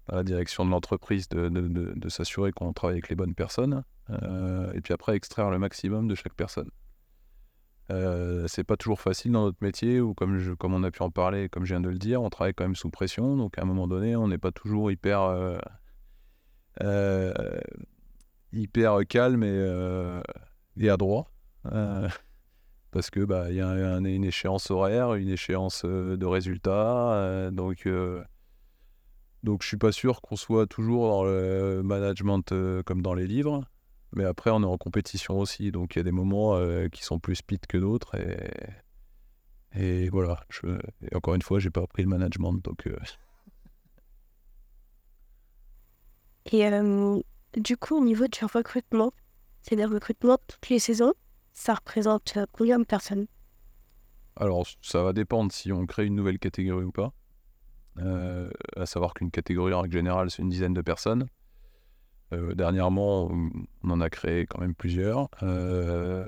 à la direction de l'entreprise de, s'assurer qu'on travaille avec les bonnes personnes. et puis après, extraire le maximum de chaque personne. Euh, c'est pas toujours facile dans notre métier, ou comme, comme on a pu en parler, comme je viens de le dire, on travaille quand même sous pression, donc à un moment donné, on n'est pas toujours hyper, euh, euh, hyper calme et, et adroit. parce que bah, y a une échéance horaire, une échéance de résultats, donc donc je suis pas sûr qu'on soit toujours dans le management comme dans les livres. Mais après, on est en compétition aussi, donc il y a des moments euh, qui sont plus speed que d'autres. Et, et voilà, je, et encore une fois, j'ai pas appris le management. Donc, euh. Et euh, du coup, au niveau du recrutement, c'est des recrutements toutes les saisons, ça représente combien de personnes? Alors, ça va dépendre si on crée une nouvelle catégorie ou pas. À savoir qu'une catégorie en règle générale, c'est une dizaine de personnes. Euh, dernièrement, on en a créé quand même plusieurs. Euh,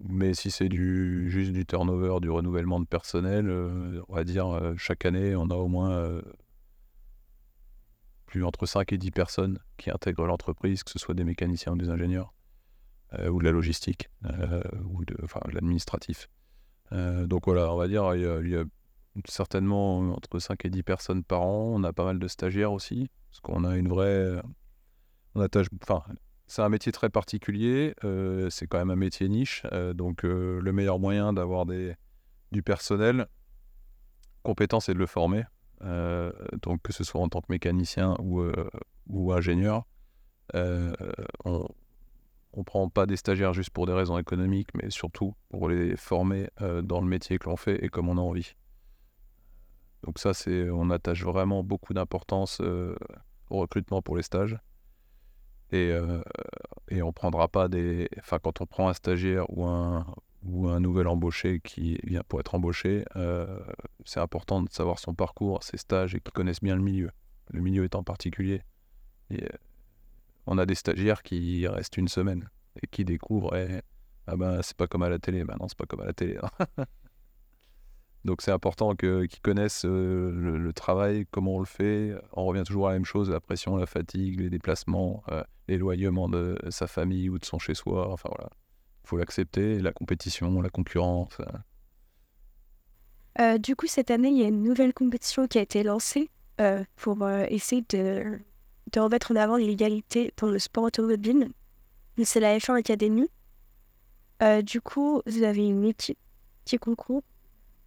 mais si c'est du, juste du turnover, du renouvellement de personnel, euh, on va dire chaque année, on a au moins plus entre 5 et 10 personnes qui intègrent l'entreprise, que ce soit des mécaniciens ou des ingénieurs, ou de la logistique, ou de, l'administratif. donc voilà, on va dire, il y, a, certainement entre 5 et 10 personnes par an. On a pas mal de stagiaires aussi, parce qu'on a une vraie on attache, c'est un métier très particulier, euh, c'est quand même un métier niche, euh, donc euh, le meilleur moyen d'avoir des, du personnel compétent, c'est de le former. donc que ce soit en tant que mécanicien ou, ou ingénieur, on ne prend pas des stagiaires juste pour des raisons économiques, mais surtout pour les former dans le métier que l'on fait et comme on a envie. Donc ça, c'est, on attache vraiment beaucoup d'importance au recrutement pour les stages. Et, euh, et on prendra pas des. Enfin, quand on prend un stagiaire ou un, ou un nouvel embauché qui vient pour être embauché, euh, c'est important de savoir son parcours, ses stages et qu'ils connaissent bien le milieu. Le milieu étant particulier. Euh, on a des stagiaires qui restent une semaine et qui découvrent ah ben c'est pas comme à la télé. Ben c'est pas comme à la télé. Donc c'est important qu'ils connaissent le, travail, comment on le fait. On revient toujours à la même chose, la pression, la fatigue, les déplacements, l'éloignement de sa famille ou de son chez-soi. Enfin voilà, il faut l'accepter, la compétition, la concurrence. du coup, cette année, il y a une nouvelle compétition qui a été lancée pour essayer de, de remettre en avant l'égalité dans le sport automobile. C'est la F1 Academy. du coup, vous avez une équipe qui concourt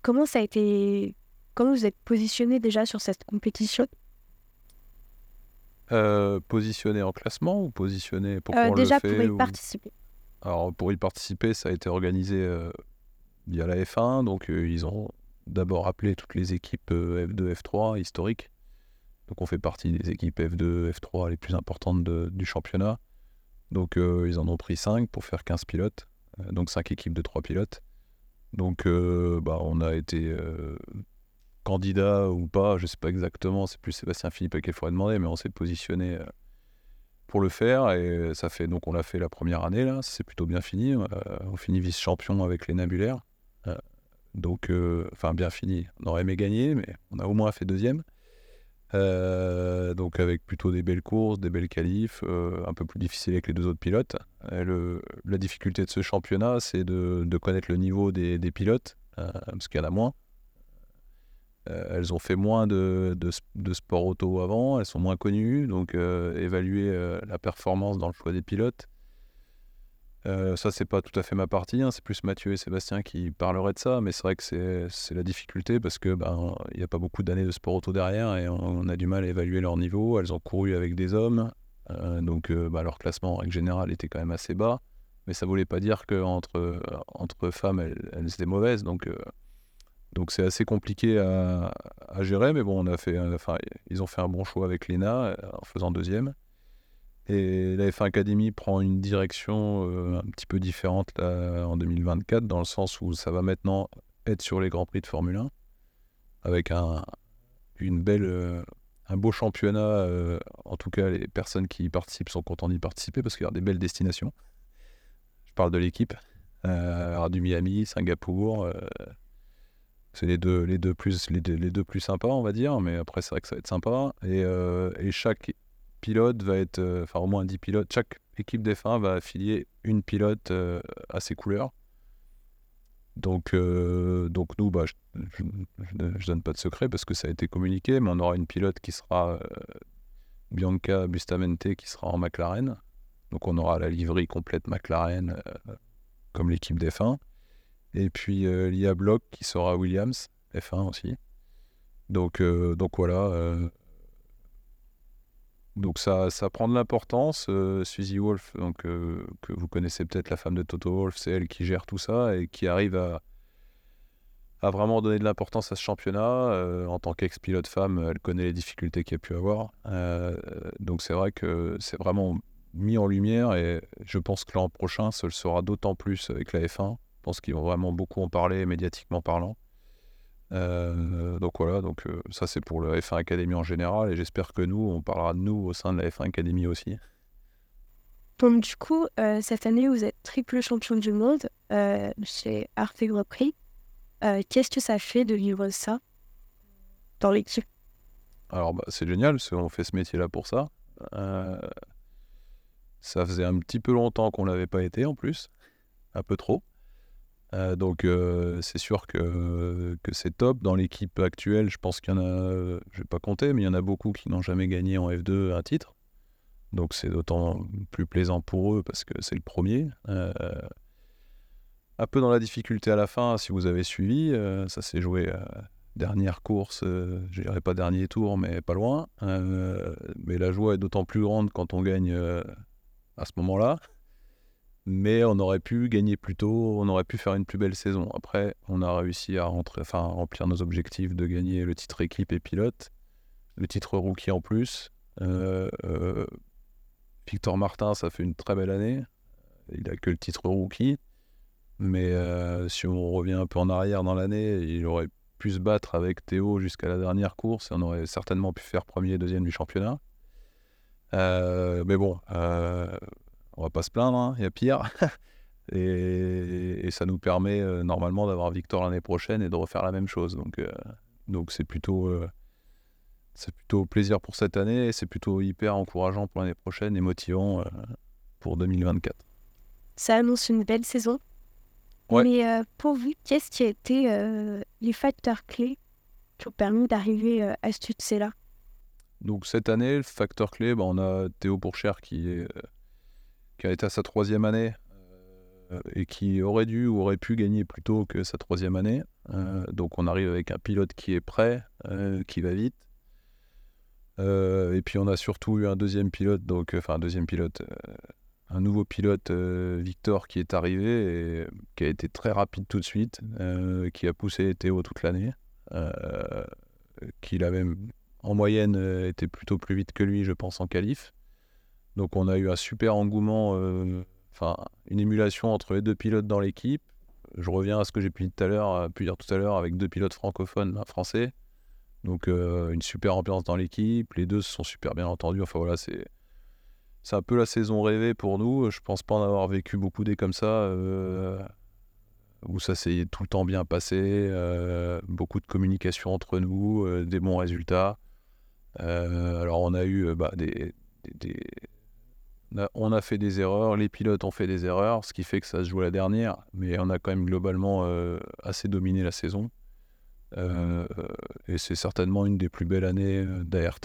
Comment ça a été. Comment vous êtes positionné déjà sur cette compétition? Euh, Positionné en classement ou positionné pour euh, Déjà pour y participer. Alors pour y participer, ça a été organisé euh, via la F1. Donc ils ont d'abord appelé toutes les équipes F2, F3 historiques. Donc on fait partie des équipes F2, F3 les plus importantes du championnat. Donc ils en ont pris 5 pour faire 15 pilotes. donc 5 équipes de 3 pilotes. Donc, euh, bah, on a été euh, candidat ou pas, je ne sais pas exactement, c'est plus Sébastien Philippe à qui il faudrait demander, mais on s'est positionné euh, pour le faire et ça fait donc on l'a fait la première année là, c'est plutôt bien fini. on finit vice-champion avec les Nabulaires. donc, enfin, bien fini. On aurait aimé gagner, mais on a au moins fait deuxième. Euh, donc avec plutôt des belles courses, des belles qualifs, euh, un peu plus difficile avec les deux autres pilotes. Le, la difficulté de ce championnat, c'est de, connaître le niveau des, pilotes, euh, parce qu'il y en a moins. elles ont fait moins de, de, de, sport auto avant, elles sont moins connues, donc évaluer la performance dans le choix des pilotes, euh, ça, c'est pas tout à fait ma partie, hein. c'est plus Mathieu et Sébastien qui parleraient de ça, mais c'est vrai que c'est la difficulté parce que ben n'y a pas beaucoup d'années de sport auto derrière et on, a du mal à évaluer leur niveau. Elles ont couru avec des hommes, euh, donc euh, bah, leur classement en règle générale était quand même assez bas, mais ça voulait pas dire qu'entre entre femmes elles, étaient mauvaises, donc donc c'est assez compliqué à, à, gérer, mais bon, on a fait, enfin, ils ont fait un bon choix avec Lena en faisant deuxième. Et la F1 Academy prend une direction euh, un petit peu différente en 2024, dans le sens où ça va maintenant être sur les Grands Prix de Formule 1, avec un, une belle, euh, un beau championnat. Euh, en tout cas, les personnes qui y participent sont contentes d'y participer parce qu'il y a des belles destinations. Je parle de l'équipe. Euh, du Miami, Singapour. c'est les deux, les, deux plus, les, deux, les deux plus sympas, on va dire, mais après, c'est vrai que ça va être sympa. Et, et chaque pilote va être, euh, enfin au moins 10 pilotes, chaque équipe F1 va affilier une pilote euh, à ses couleurs. Donc, euh, donc nous, bah, je ne donne pas de secret parce que ça a été communiqué, mais on aura une pilote qui sera Bianca Bustamente qui sera en McLaren. Donc on aura la livrée complète McLaren comme l'équipe d'F1. Et puis Lia Block qui sera Williams, F1 aussi. Donc, donc voilà, donc ça, prend de l'importance. Euh, Suzy Wolf, donc, euh, que vous connaissez peut-être, la femme de Toto Wolf, c'est elle qui gère tout ça et qui arrive à, à vraiment donner de l'importance à ce championnat. Euh, en tant qu'ex-pilote femme, elle connaît les difficultés qu'il y a pu avoir. donc c'est vrai que c'est vraiment mis en lumière et je pense que l'an prochain, ce le sera d'autant plus avec la F1. Je pense qu'ils vont vraiment beaucoup en parler médiatiquement parlant. Euh, donc voilà, donc euh, ça c'est pour le F1 Academy en général et j'espère que nous, on parlera de nous au sein de la F1 Academy aussi. Donc du coup, euh, cette année, vous êtes triple champion du monde chez Arte Grand Prix. Qu'est-ce que ça fait de vivre ça dans l'équipe? Alors bah, c'est génial, on fait ce métier-là pour ça. ça faisait un petit peu longtemps qu'on l'avait pas été en plus, un peu trop. Euh, donc euh, c'est sûr que, c'est top. Dans l'équipe actuelle, je pense qu'il y en a, je vais pas compter, mais il y en a beaucoup qui n'ont jamais gagné en F2 un titre. Donc c'est d'autant plus plaisant pour eux parce que c'est le premier. Euh, un peu dans la difficulté à la fin, si vous avez suivi, ça s'est joué dernière course, je dirais pas dernier tour, mais pas loin. mais la joie est d'autant plus grande quand on gagne à ce moment-là mais on aurait pu gagner plus tôt, on aurait pu faire une plus belle saison. Après, on a réussi à, remplir nos objectifs de gagner le titre équipe et pilote, le titre rookie en plus. Euh, euh, Victor Martin, ça fait une très belle année. Il a que le titre rookie. Mais euh, si on revient un peu en arrière dans l'année, il aurait pu se battre avec Théo jusqu'à la dernière course et on aurait certainement pu faire premier et deuxième du championnat. mais bon, on va pas se plaindre, hein, il y a pire. Et, ça nous permet normalement d'avoir victoire l'année prochaine et de refaire la même chose. Donc donc c'est plutôt c'est plutôt plaisir pour cette année et c'est plutôt hyper encourageant pour l'année prochaine et motivant pour 2024. Ça annonce une belle saison. Mais euh, pour vous, qu'est-ce qui a été euh, les facteurs clés qui ont permis d'arriver euh, à ce succès-là? Donc cette année, le facteur clé, bah, on a Théo Pourchère qui, est, qui a été à sa troisième année et qui aurait dû ou aurait pu gagner plus tôt que sa troisième année. donc on arrive avec un pilote qui est prêt, qui va vite. et puis on a surtout eu un deuxième pilote, donc enfin un deuxième pilote, un nouveau pilote, euh, Victor, qui est arrivé et qui a été très rapide tout de suite, euh, qui a poussé Théo toute l'année, euh, qui a même en moyenne été plutôt plus vite que lui, je pense, en qualif. Donc on a eu un super engouement, enfin une émulation entre les deux pilotes dans l'équipe. Je reviens à ce que j'ai pu dire tout à l'heure, l'heure avec deux pilotes francophones, un français. Donc une super ambiance dans l'équipe, les deux se sont super bien entendus. Enfin voilà, c'est c'est un peu la saison rêvée pour nous. Je pense pas en avoir vécu beaucoup des comme ça, euh, où ça s'est tout le temps bien passé, euh, beaucoup de communication entre nous, euh, des bons résultats. alors on a eu bah, des, On, a, fait des erreurs, les pilotes ont fait des erreurs, ce qui fait que ça se joue la dernière, mais on a quand même globalement assez dominé la saison. et c'est certainement une des plus belles années d'ART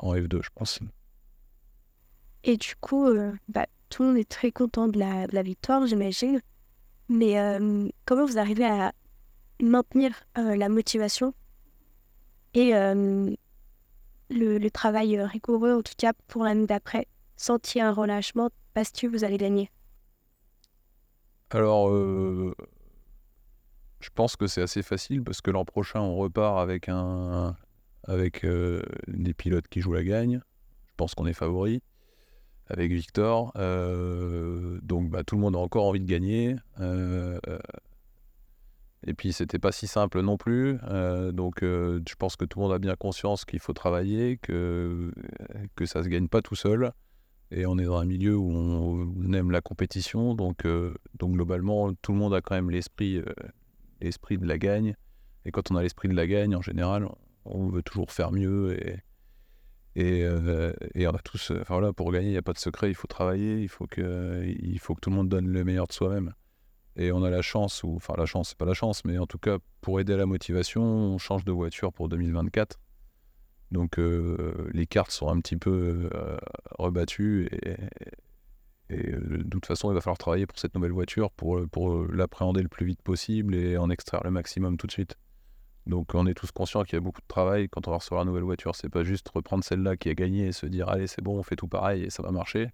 en F2, je pense. Et du coup, euh, bah, tout le monde est très content de la, victoire, j'imagine. Mais euh, comment vous arrivez à maintenir euh, la motivation et le, le, travail rigoureux, en tout cas pour l'année d'après, ait un relâchement parce que vous allez gagner? Alors, je pense que c'est assez facile parce que l'an prochain, on repart avec, un, avec des pilotes qui jouent la gagne. Je pense qu'on est favori avec Victor. Euh, donc bah, tout le monde a encore envie de gagner. Euh, et puis c'était pas si simple non plus. Euh, donc je pense que tout le monde a bien conscience qu'il faut travailler, que, que ça se gagne pas tout seul. Et on est dans un milieu où on, aime la compétition. Donc, donc globalement, tout le monde a quand même l'esprit l'esprit de la gagne. Et quand on a l'esprit de la gagne, en général, on veut toujours faire mieux et, euh, et, on a tous, enfin voilà, pour gagner, il n'y a pas de secret, il faut travailler, il faut, que, il faut que tout le monde donne le meilleur de soi-même. Et on a la chance, ou enfin la chance, c'est pas la chance, mais en tout cas, pour aider à la motivation, on change de voiture pour 2024. Donc euh, les cartes sont un petit peu euh, rebattues et, et de toute façon, il va falloir travailler pour cette nouvelle voiture pour, pour l'appréhender le plus vite possible et en extraire le maximum tout de suite. Donc on est tous conscients qu'il y a beaucoup de travail quand on va recevoir une nouvelle voiture. C'est pas juste reprendre celle-là qui a gagné et se dire allez c'est bon on fait tout pareil et ça va marcher.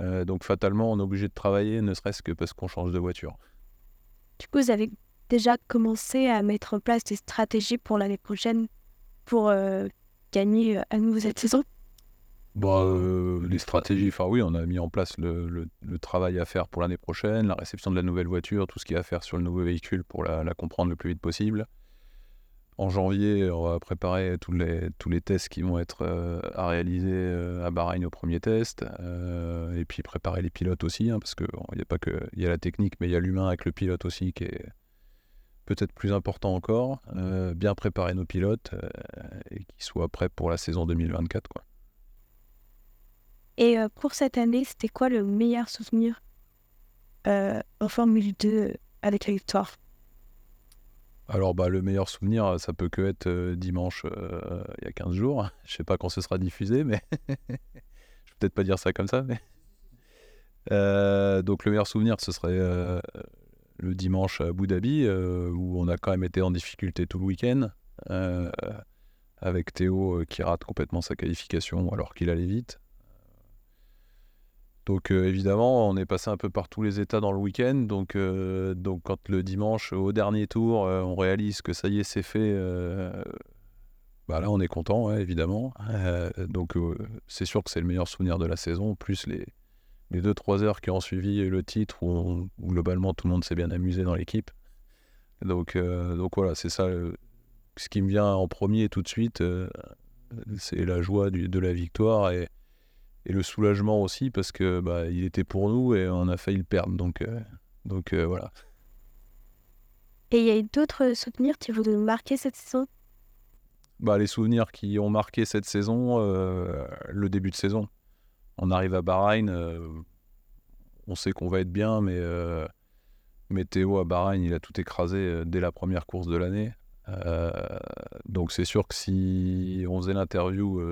Euh, donc fatalement on est obligé de travailler ne serait-ce que parce qu'on change de voiture. Du coup vous avez déjà commencé à mettre en place des stratégies pour l'année prochaine pour euh, gagner euh, à nouveau cette saison? Bah, les stratégies, enfin oui, on a mis en place le, travail à faire pour l'année prochaine, la réception de la nouvelle voiture, tout ce qu'il y a à faire sur le nouveau véhicule pour la comprendre le plus vite possible. En janvier, on va préparer tous les, tests qui vont être euh, à réaliser euh, à Bahreïn au premier test. Euh, et puis préparer les pilotes aussi, hein, parce qu'il n'y a pas que y a la technique, mais il y a l'humain avec le pilote aussi qui est peut-être plus important encore. bien préparer nos pilotes et qu'ils soient prêts pour la saison 2024. Quoi. Et pour cette année, c'était quoi le meilleur souvenir en Formule 2 avec la victoire? Alors, bah, le meilleur souvenir, ça peut que être euh, dimanche, euh, il y a 15 jours. Je sais pas quand ce sera diffusé, mais je vais peut-être pas dire ça comme ça. Mais... Euh, donc, le meilleur souvenir, ce serait le dimanche à Abu Dhabi, où on a quand même été en difficulté tout le week-end, avec Théo qui rate complètement sa qualification alors qu'il allait vite. Donc euh, évidemment, on est passé un peu par tous les états dans le week-end. Donc, euh, donc quand le dimanche, au dernier tour, euh, on réalise que ça y est, c'est fait, bah là on est content, évidemment. donc c'est sûr que c'est le meilleur souvenir de la saison, plus les, les 2-3 heures qui ont suivi le titre où, globalement tout le monde s'est bien amusé dans l'équipe. Donc, donc voilà, c'est ça. ce qui me vient en premier tout de suite, c'est la joie de la victoire et et le soulagement aussi parce que bah, il était pour nous et on a failli le perdre. Donc, donc voilà. Et il y a d'autres souvenirs qui vous ont marqué cette saison? Bah, Les souvenirs qui ont marqué cette saison, le début de saison. On arrive à Bahreïn, on sait qu'on va être bien, mais, mais Théo à Bahreïn, il a tout écrasé dès la première course de l'année. donc c'est sûr que si on faisait l'interview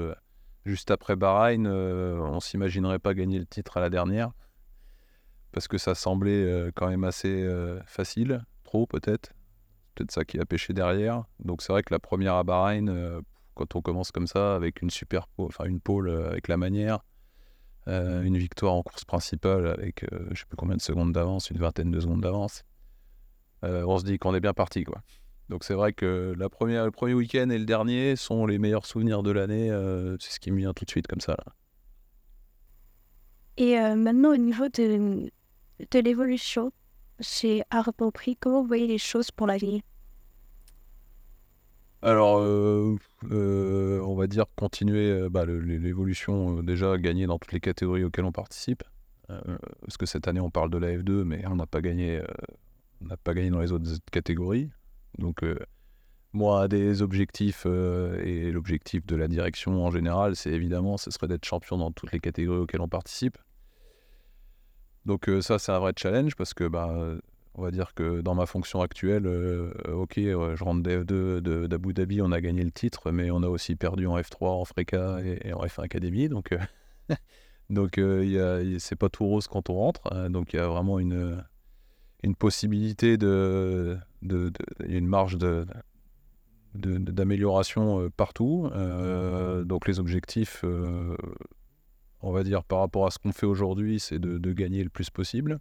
juste après Bahreïn, on s'imaginerait pas gagner le titre à la dernière, parce que ça semblait quand même assez facile, trop peut-être. Peut-être ça qui a pêché derrière. Donc c'est vrai que la première à Bahreïn, quand on commence comme ça, avec une super enfin une pole avec la manière, euh, une victoire en course principale avec euh, je ne sais plus combien de secondes d'avance, une vingtaine de secondes d'avance. Euh, on se dit qu'on est bien parti. quoi. Donc c'est vrai que la première, le premier week-end et le dernier sont les meilleurs souvenirs de l'année. c'est ce qui me vient tout de suite comme ça. Et maintenant au niveau de, de l'évolution chez Arpent Prix, comment vous voyez les choses pour la vie alors, euh, euh, dire continuer euh, bah, l'évolution, déjà gagner dans toutes les catégories auxquelles on participe. parce que cette année, on parle de la F2, mais on n'a pas gagné, on n'a pas gagné dans les autres catégories. Donc, moi, des objectifs et l'objectif de la direction en général, c'est évidemment, ce serait d'être champion dans toutes les catégories auxquelles on participe. Donc ça, c'est un vrai challenge parce que bah, on va dire que dans ma fonction actuelle, euh, ok, je rentre DF2 d'Abu Dhabi, on a gagné le titre, mais on a aussi perdu en F3, en Freka et, en F1 Academy. Donc, euh, donc euh, c'est pas tout rose quand on rentre. Hein. donc il y a vraiment une, une possibilité de, une marge de, d'amélioration partout. donc les objectifs, on va dire par rapport à ce qu'on fait aujourd'hui, c'est de, gagner le plus possible.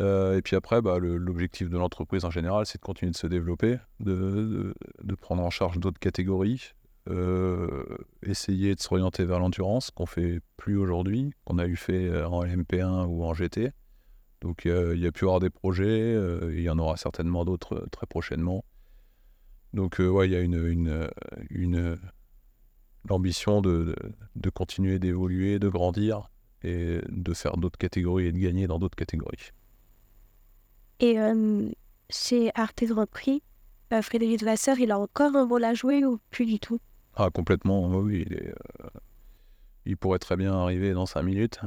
Euh, et puis après, bah, l'objectif de l'entreprise en général, c'est de continuer de se développer, de, prendre en charge d'autres catégories, euh, essayer de s'orienter vers l'endurance, qu'on fait plus aujourd'hui, qu'on a eu fait euh, en LMP1 ou en GT. Donc il y a pu avoir des projets, il y en aura certainement d'autres très prochainement. Donc ouais, il y a l'ambition de, continuer d'évoluer, de grandir et de faire d'autres catégories et de gagner dans d'autres catégories. Et chez Arte Grand Prix, euh, Frédéric Vasseur, il a encore un rôle à jouer ou plus du tout? Ah, complètement, oui. Euh, il pourrait très bien arriver dans 5 minutes.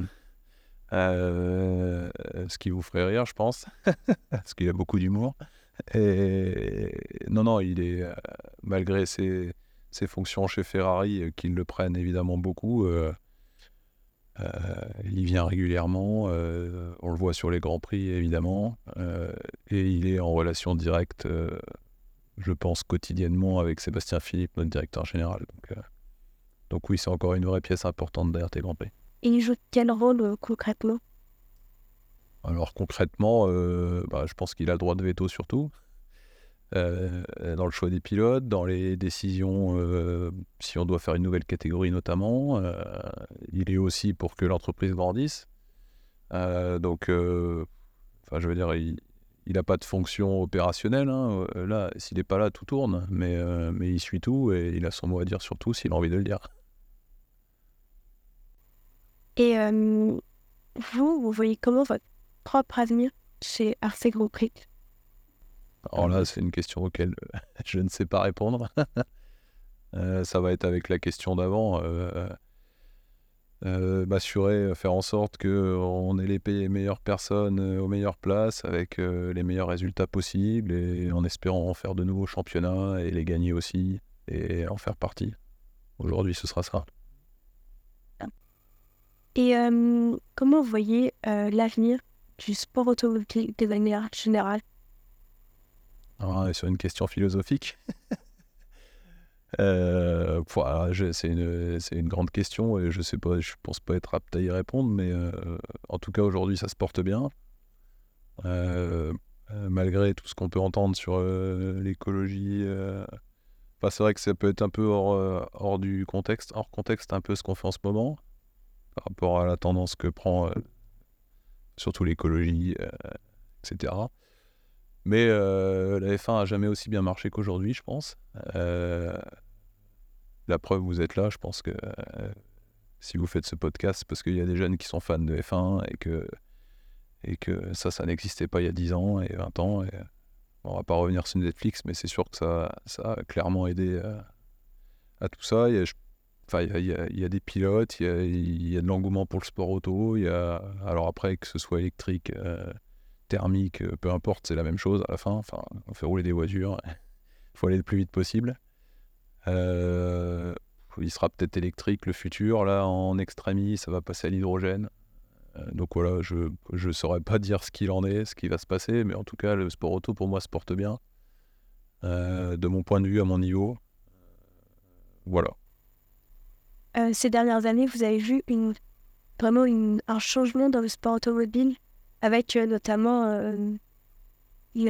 Euh, ce qui vous ferait rire, je pense, parce qu'il a beaucoup d'humour. Et non, non, il est, malgré ses, fonctions chez Ferrari, qui le prennent évidemment beaucoup, il vient régulièrement, euh, on le voit sur les grands prix évidemment, euh, et il est en relation directe, je pense quotidiennement avec Sébastien Philippe, notre directeur général. Donc, donc oui, c'est encore une vraie pièce importante derrière tes grands prix. Et il joue quel rôle concrètement? Alors concrètement, bah, je pense qu'il a le droit de veto surtout. Euh, dans le choix des pilotes, dans les décisions, euh, si on doit faire une nouvelle catégorie notamment. Euh, il est aussi pour que l'entreprise grandisse. donc, enfin, je veux dire, il n'a pas de fonction opérationnelle. Hein. Là, s'il n'est pas là, tout tourne. Mais, mais il suit tout et il a son mot à dire sur tout s'il a envie de le dire. Et vous, vous voyez comment votre propre avenir chez Arce Group Prix alors là, c'est une question auquel euh, je ne sais pas répondre. Euh, ça va être avec la question d'avant. Euh, m'assurer, faire en sorte qu'on ait les meilleures personnes aux meilleures places avec les meilleurs résultats possibles et en espérant en faire de nouveaux championnats et les gagner aussi et en faire partie. Aujourd'hui, ce sera ça. Et comment vous voyez l'avenir du sport automobile de manière générale sur une question philosophique. euh, c'est une, une, grande question et je sais pas, je pense pas être apte à y répondre, mais euh, en tout cas aujourd'hui ça se porte bien. Euh, euh, malgré tout ce qu'on peut entendre sur l'écologie, enfin, c'est vrai que ça peut être un peu hors, hors, du contexte, hors contexte un peu ce qu'on fait en ce moment par rapport à la tendance que prend surtout l'écologie, etc. Mais euh, la F1 a jamais aussi bien marché qu'aujourd'hui, je pense. Euh, la preuve, vous êtes là. Je pense que euh, si vous faites ce podcast, parce qu'il y a des jeunes qui sont fans de F1 et que, et que ça, ça n'existait pas il y a 10 ans et 20 ans. Et, on va pas revenir sur Netflix, mais c'est sûr que ça, ça a clairement aidé à, tout ça. Il y a, enfin, il y, a, des pilotes, il y a, de l'engouement pour le sport auto. Y a, alors après, que ce soit électrique, thermique, peu importe, c'est la même chose à la fin. Enfin, on fait rouler des voitures, il faut aller le plus vite possible. Euh, il sera peut-être électrique le futur. Là, en extrémie, ça va passer à l'hydrogène. Euh, donc voilà, je ne saurais pas dire ce qu'il en est, ce qui va se passer, mais en tout cas, le sport auto pour moi se porte bien. Euh, de mon point de vue, à mon niveau. Voilà. ces dernières années, vous avez vu vraiment un changement dans le sport automobile, avec notamment un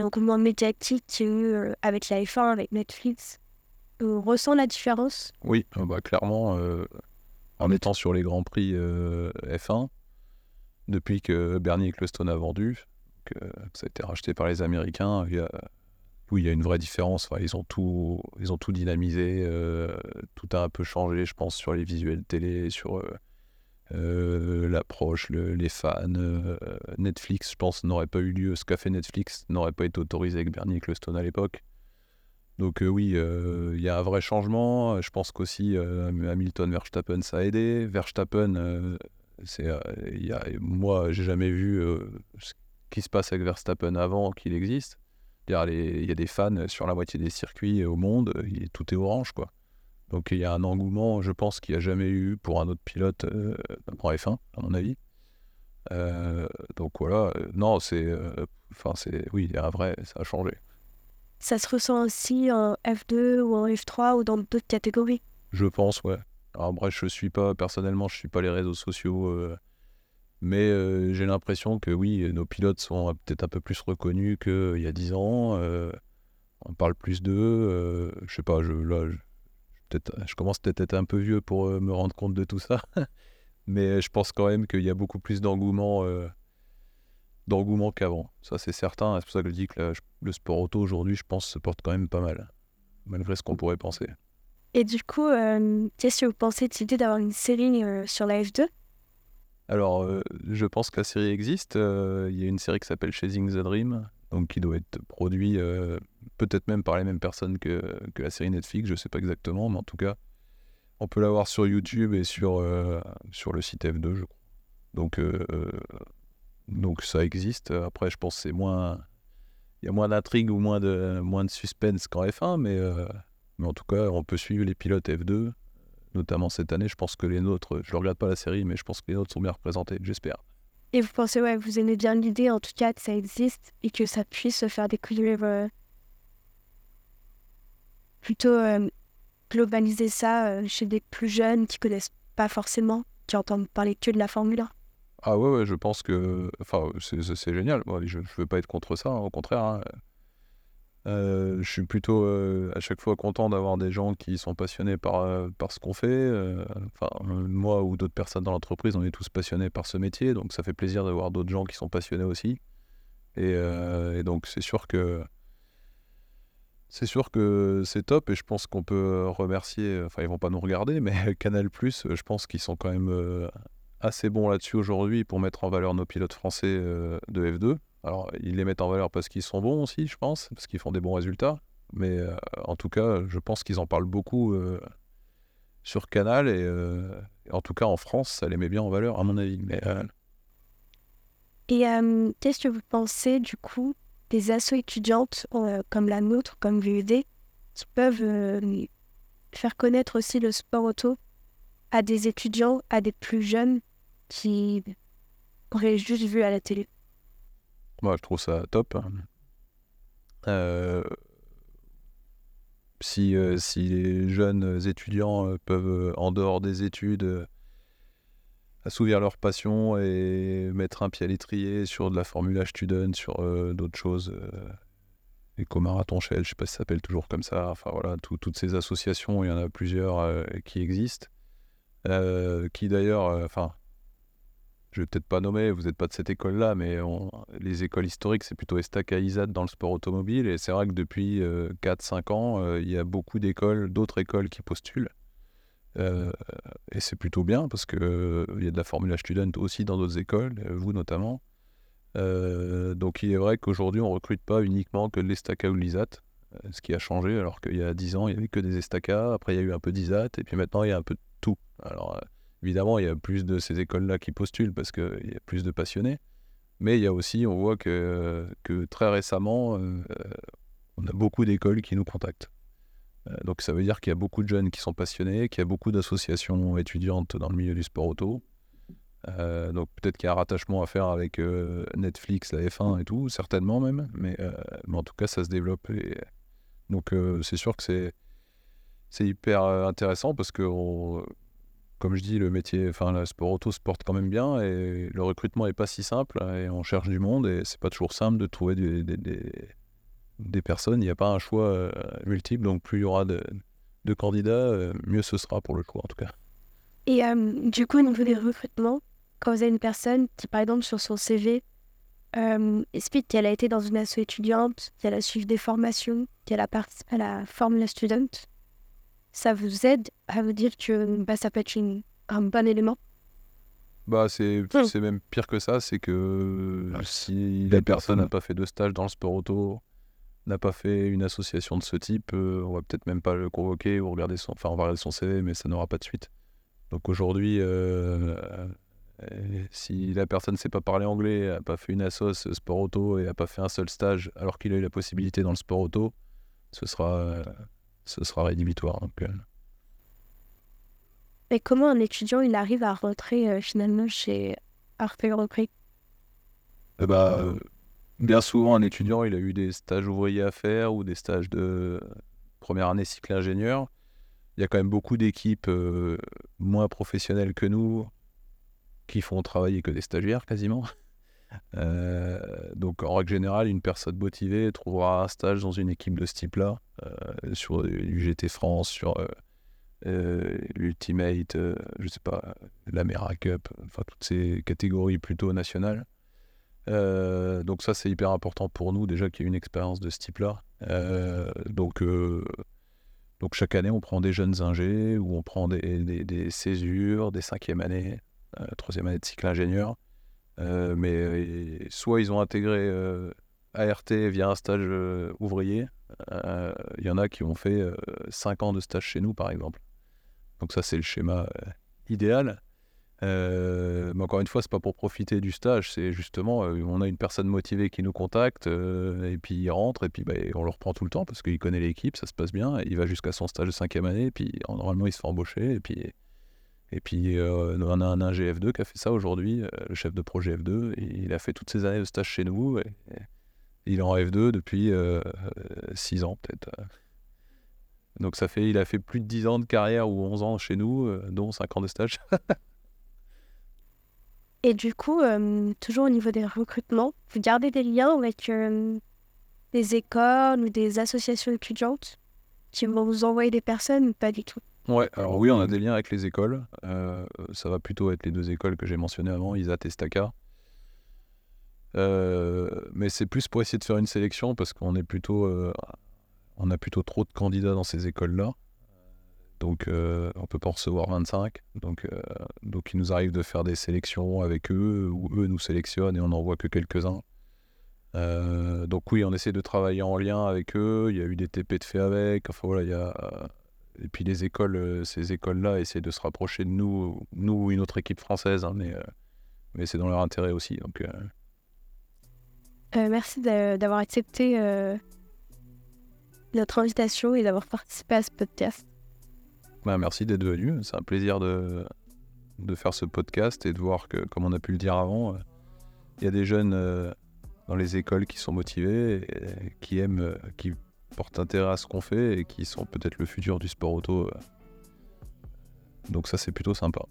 engouement médiatique qu'il y a eu avec la F1, avec Netflix. On ressent la différence? Oui, euh, bah, clairement, euh, en étant sur les Grands Prix euh, F1, depuis que Bernie Ecclestone a vendu, que, ça a été racheté par les Américains, il y a, oui, il y a une vraie différence. Enfin, ils, ont tout, ils ont tout dynamisé, tout a un peu changé, je pense, sur les visuels télé, sur l'approche, les fans. Netflix, je pense, n'aurait pas eu lieu. Ce qu'a fait Netflix n'aurait pas été autorisé avec Bernie Ecclestone à l'époque. Donc euh, oui, euh, il y a un vrai changement. Je pense qu'aussi euh, Hamilton Verstappen ça a aidé. Verstappen, c'est, y a, moi j'ai jamais vu ce qui se passe avec Verstappen avant qu'il existe. Il y, a des fans sur la moitié des circuits au monde, tout est orange quoi. Donc il y a un engouement, je pense, qu'il n'y a jamais eu pour un autre pilote en F1, à mon avis. donc voilà, non, c'est, enfin c'est, oui, il y a un vrai, ça a changé ça se ressent aussi en F2 ou en F3 ou dans d'autres catégories? Je pense, ouais. Alors bref, je suis pas, personnellement, je suis pas les réseaux sociaux, euh, mais euh, j'ai l'impression que oui, nos pilotes sont peut-être un peu plus reconnus qu'il y a 10 ans. Euh, on parle plus d'eux. je sais pas, je, là, je, je commence peut-être à être un peu vieux pour me rendre compte de tout ça, mais je pense quand même qu'il y a beaucoup plus d'engouement d'engouement qu'avant. Ça, c'est certain. C'est pour ça que je dis que le sport auto aujourd'hui, je pense, se porte quand même pas mal, malgré ce qu'on pourrait penser. Et du coup, euh, qu'est-ce que vous pensez de l'idée d'avoir une série euh, sur la F2 Alors, euh, je pense que la série existe. Il y a une série qui s'appelle Chasing the Dream, donc qui doit être produite peut-être même par les mêmes personnes que, que la série Netflix, je sais pas exactement, mais en tout cas, on peut la voir sur YouTube et sur, sur le site F2, je crois. Donc, donc ça existe. Après, je pense c'est moins. Il y a moins d'intrigue ou moins de, moins de suspense qu'en F1, mais, euh, mais en tout cas, on peut suivre les pilotes F2, notamment cette année. Je pense que les nôtres, je ne regarde pas la série, mais je pense que les nôtres sont bien représentés, j'espère. Et vous pensez, ouais, vous aimez bien l'idée en tout cas que ça existe et que ça puisse se faire découvrir euh, plutôt euh, globaliser ça chez des plus jeunes qui connaissent pas forcément, qui entendent parler que de la Formule 1 ah ouais, ouais, je pense que. Enfin, c'est génial. je ne veux pas être contre ça, hein, au contraire. Hein. Euh, je suis plutôt euh, à chaque fois content d'avoir des gens qui sont passionnés par, euh, par ce qu'on fait. Moi ou d'autres personnes dans l'entreprise, on est tous passionnés par ce métier, donc ça fait plaisir d'avoir d'autres gens qui sont passionnés aussi. Et, donc c'est sûr que c'est sûr que c'est top et je pense qu'on peut remercier. Enfin, ils vont pas nous regarder, mais Canal je pense qu'ils sont quand même assez bon là-dessus aujourd'hui pour mettre en valeur nos pilotes français de F2. Alors, ils les mettent en valeur parce qu'ils sont bons aussi, je pense, parce qu'ils font des bons résultats. Mais euh, en tout cas, je pense qu'ils en parlent beaucoup euh, sur Canal et, en tout cas en France, ça les met bien en valeur, à mon avis. Mais, et qu'est-ce que vous pensez du coup des assos étudiantes comme la nôtre, comme VUD, qui peuvent faire connaître aussi le sport auto à des étudiants, à des plus jeunes qui auraient juste vu à la télé? Moi, je trouve ça top. Euh, si, euh, si les jeunes étudiants euh, peuvent, en dehors des études, assouvir leur passion et mettre un pied à l'étrier sur de la Formule Student, sur d'autres choses, Éco-Marathon Shell, je ne sais pas si ça s'appelle toujours comme ça, enfin voilà, toutes ces associations, il y en a plusieurs qui existent, qui d'ailleurs, enfin, je vais peut-être pas nommer, vous n'êtes pas de cette école-là, mais les écoles historiques, c'est plutôt Estaca ISAT dans le sport automobile. Et c'est vrai que depuis 4-5 euh, ans, euh, il y a beaucoup d'écoles, d'autres écoles qui postulent. et c'est plutôt bien parce qu'il il y a de la Formula Student aussi dans d'autres écoles, vous notamment. donc il est vrai qu'aujourd'hui on recrute pas uniquement que de l'Estaca ou l'ISAT, ce qui a changé alors qu'il y a 10 ans il n'y avait que des Estaca, après il y a eu un peu d'ISAT et puis maintenant il y a un peu de tout. Alors évidemment il y a plus de ces écoles-là qui postulent parce qu'il y a plus de passionnés, mais il y a aussi, on voit que, très récemment on a beaucoup d'écoles qui nous contactent. donc ça veut dire qu'il y a beaucoup de jeunes qui sont passionnés, qu'il y a beaucoup d'associations étudiantes dans le milieu du sport auto. Euh, donc peut-être qu'il y a un rattachement à faire avec euh, Netflix, la F1 et tout, certainement même, mais, euh, en tout cas ça se développe. Donc c'est sûr que c'est hyper intéressant parce que, comme je dis, le métier, enfin le sport auto se porte quand même bien et le recrutement n'est pas si simple et on cherche du monde et c'est pas toujours simple de trouver des, des, personnes. Il n'y a pas un choix multiple, donc plus il y aura de, de candidats, mieux ce sera pour le choix en tout cas. Et du coup, au niveau des recrutements, quand vous avez une personne qui, par exemple, sur son CV, euh, explique qu'elle a été dans une asso étudiante, qu'elle a suivi des formations, qu'elle a participé à la Formula Student, ça vous aide à vous dire que bah, ça peut être un bon élément? Bah, c'est hmm. même pire que ça, c'est que si la personne n'a pas fait de stage dans le sport auto, n'a pas fait une association de ce type, euh, on va peut-être même pas le convoquer ou regarder son, enfin on va regarder son CV, mais ça n'aura pas de suite. Donc aujourd'hui, euh, si la personne ne sait pas parler anglais, n'a pas fait une assos sport auto et n'a pas fait un seul stage alors qu'il a eu la possibilité dans le sport auto, ce sera, ce sera rédhibitoire. Donc, euh. Comment un étudiant il arrive à rentrer euh, finalement chez Arte Repris eh bah, Bien souvent, un étudiant il a eu des stages ouvriers à faire ou des stages de première année cycle ingénieur. Il y a quand même beaucoup d'équipes moins professionnelles que nous, qui font travailler que des stagiaires quasiment. Euh, donc en règle générale, une personne motivée trouvera un stage dans une équipe de ce type-là, euh, sur l'UGT France, sur euh, l'Ultimate, je sais pas, la Mera Cup, enfin toutes ces catégories plutôt nationales. donc ça c'est hyper important pour nous déjà qu'il y ait une expérience de ce type-là. donc donc chaque année on prend des jeunes ingés ou on prend des, des, césures, des cinquièmes années. Troisième année de cycle ingénieur. Euh, mais euh, soit ils ont intégré ART via un stage ouvrier. Il y en a qui ont fait 5 ans de stage chez nous, par exemple. Donc ça, c'est le schéma idéal. mais encore une fois, c'est pas pour profiter du stage, c'est justement, on a une personne motivée qui nous contacte, et puis il rentre, et puis bah, on le reprend tout le temps parce qu'il connaît l'équipe, ça se passe bien, il va jusqu'à son stage de cinquième année, et puis normalement il se fait embaucher, et puis et puis, euh, on a un ingé F2 qui a fait ça aujourd'hui, euh, le chef de projet F2. il a fait toutes ses années de stage chez nous. Il est en F2 depuis 6 euh, ans, peut-être. Donc, ça fait, il a fait plus de 10 ans de carrière ou 11 ans chez nous, dont 5 ans de stage. et du coup, toujours au niveau des recrutements, vous gardez des liens avec des écoles ou des associations étudiantes qui vont vous envoyer des personnes pas du tout? Ouais, alors oui, on a des liens avec les écoles. Euh, ça va plutôt être les deux écoles que j'ai mentionnées avant, ISAT et Staka. Euh, mais c'est plus pour essayer de faire une sélection parce qu'on est plutôt, euh, on a plutôt trop de candidats dans ces écoles-là. Donc on peut pas en recevoir 25. Donc, donc il nous arrive de faire des sélections avec eux ou eux nous sélectionnent et on n'en voit que quelques-uns. donc oui, on essaie de travailler en lien avec eux. Il y a eu des TP de fait avec. Enfin voilà, il y a et puis les écoles, euh, ces écoles-là essaient de se rapprocher de nous, nous ou une autre équipe française, hein, mais, euh, mais c'est dans leur intérêt aussi. Donc, euh. merci d'avoir accepté notre invitation et d'avoir participé à ce podcast. Bah, merci d'être venu. C'est un plaisir de, de faire ce podcast et de voir que, comme on a pu le dire avant, il y a des jeunes dans les écoles qui sont motivés et qui aiment, qui portent intérêt à ce qu'on fait et qui sont peut-être le futur du sport auto. Euh. Donc ça c'est plutôt sympa.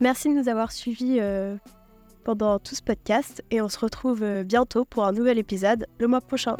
merci de nous avoir suivis euh, pendant tout ce podcast et on se retrouve euh, bientôt pour un nouvel épisode le mois prochain.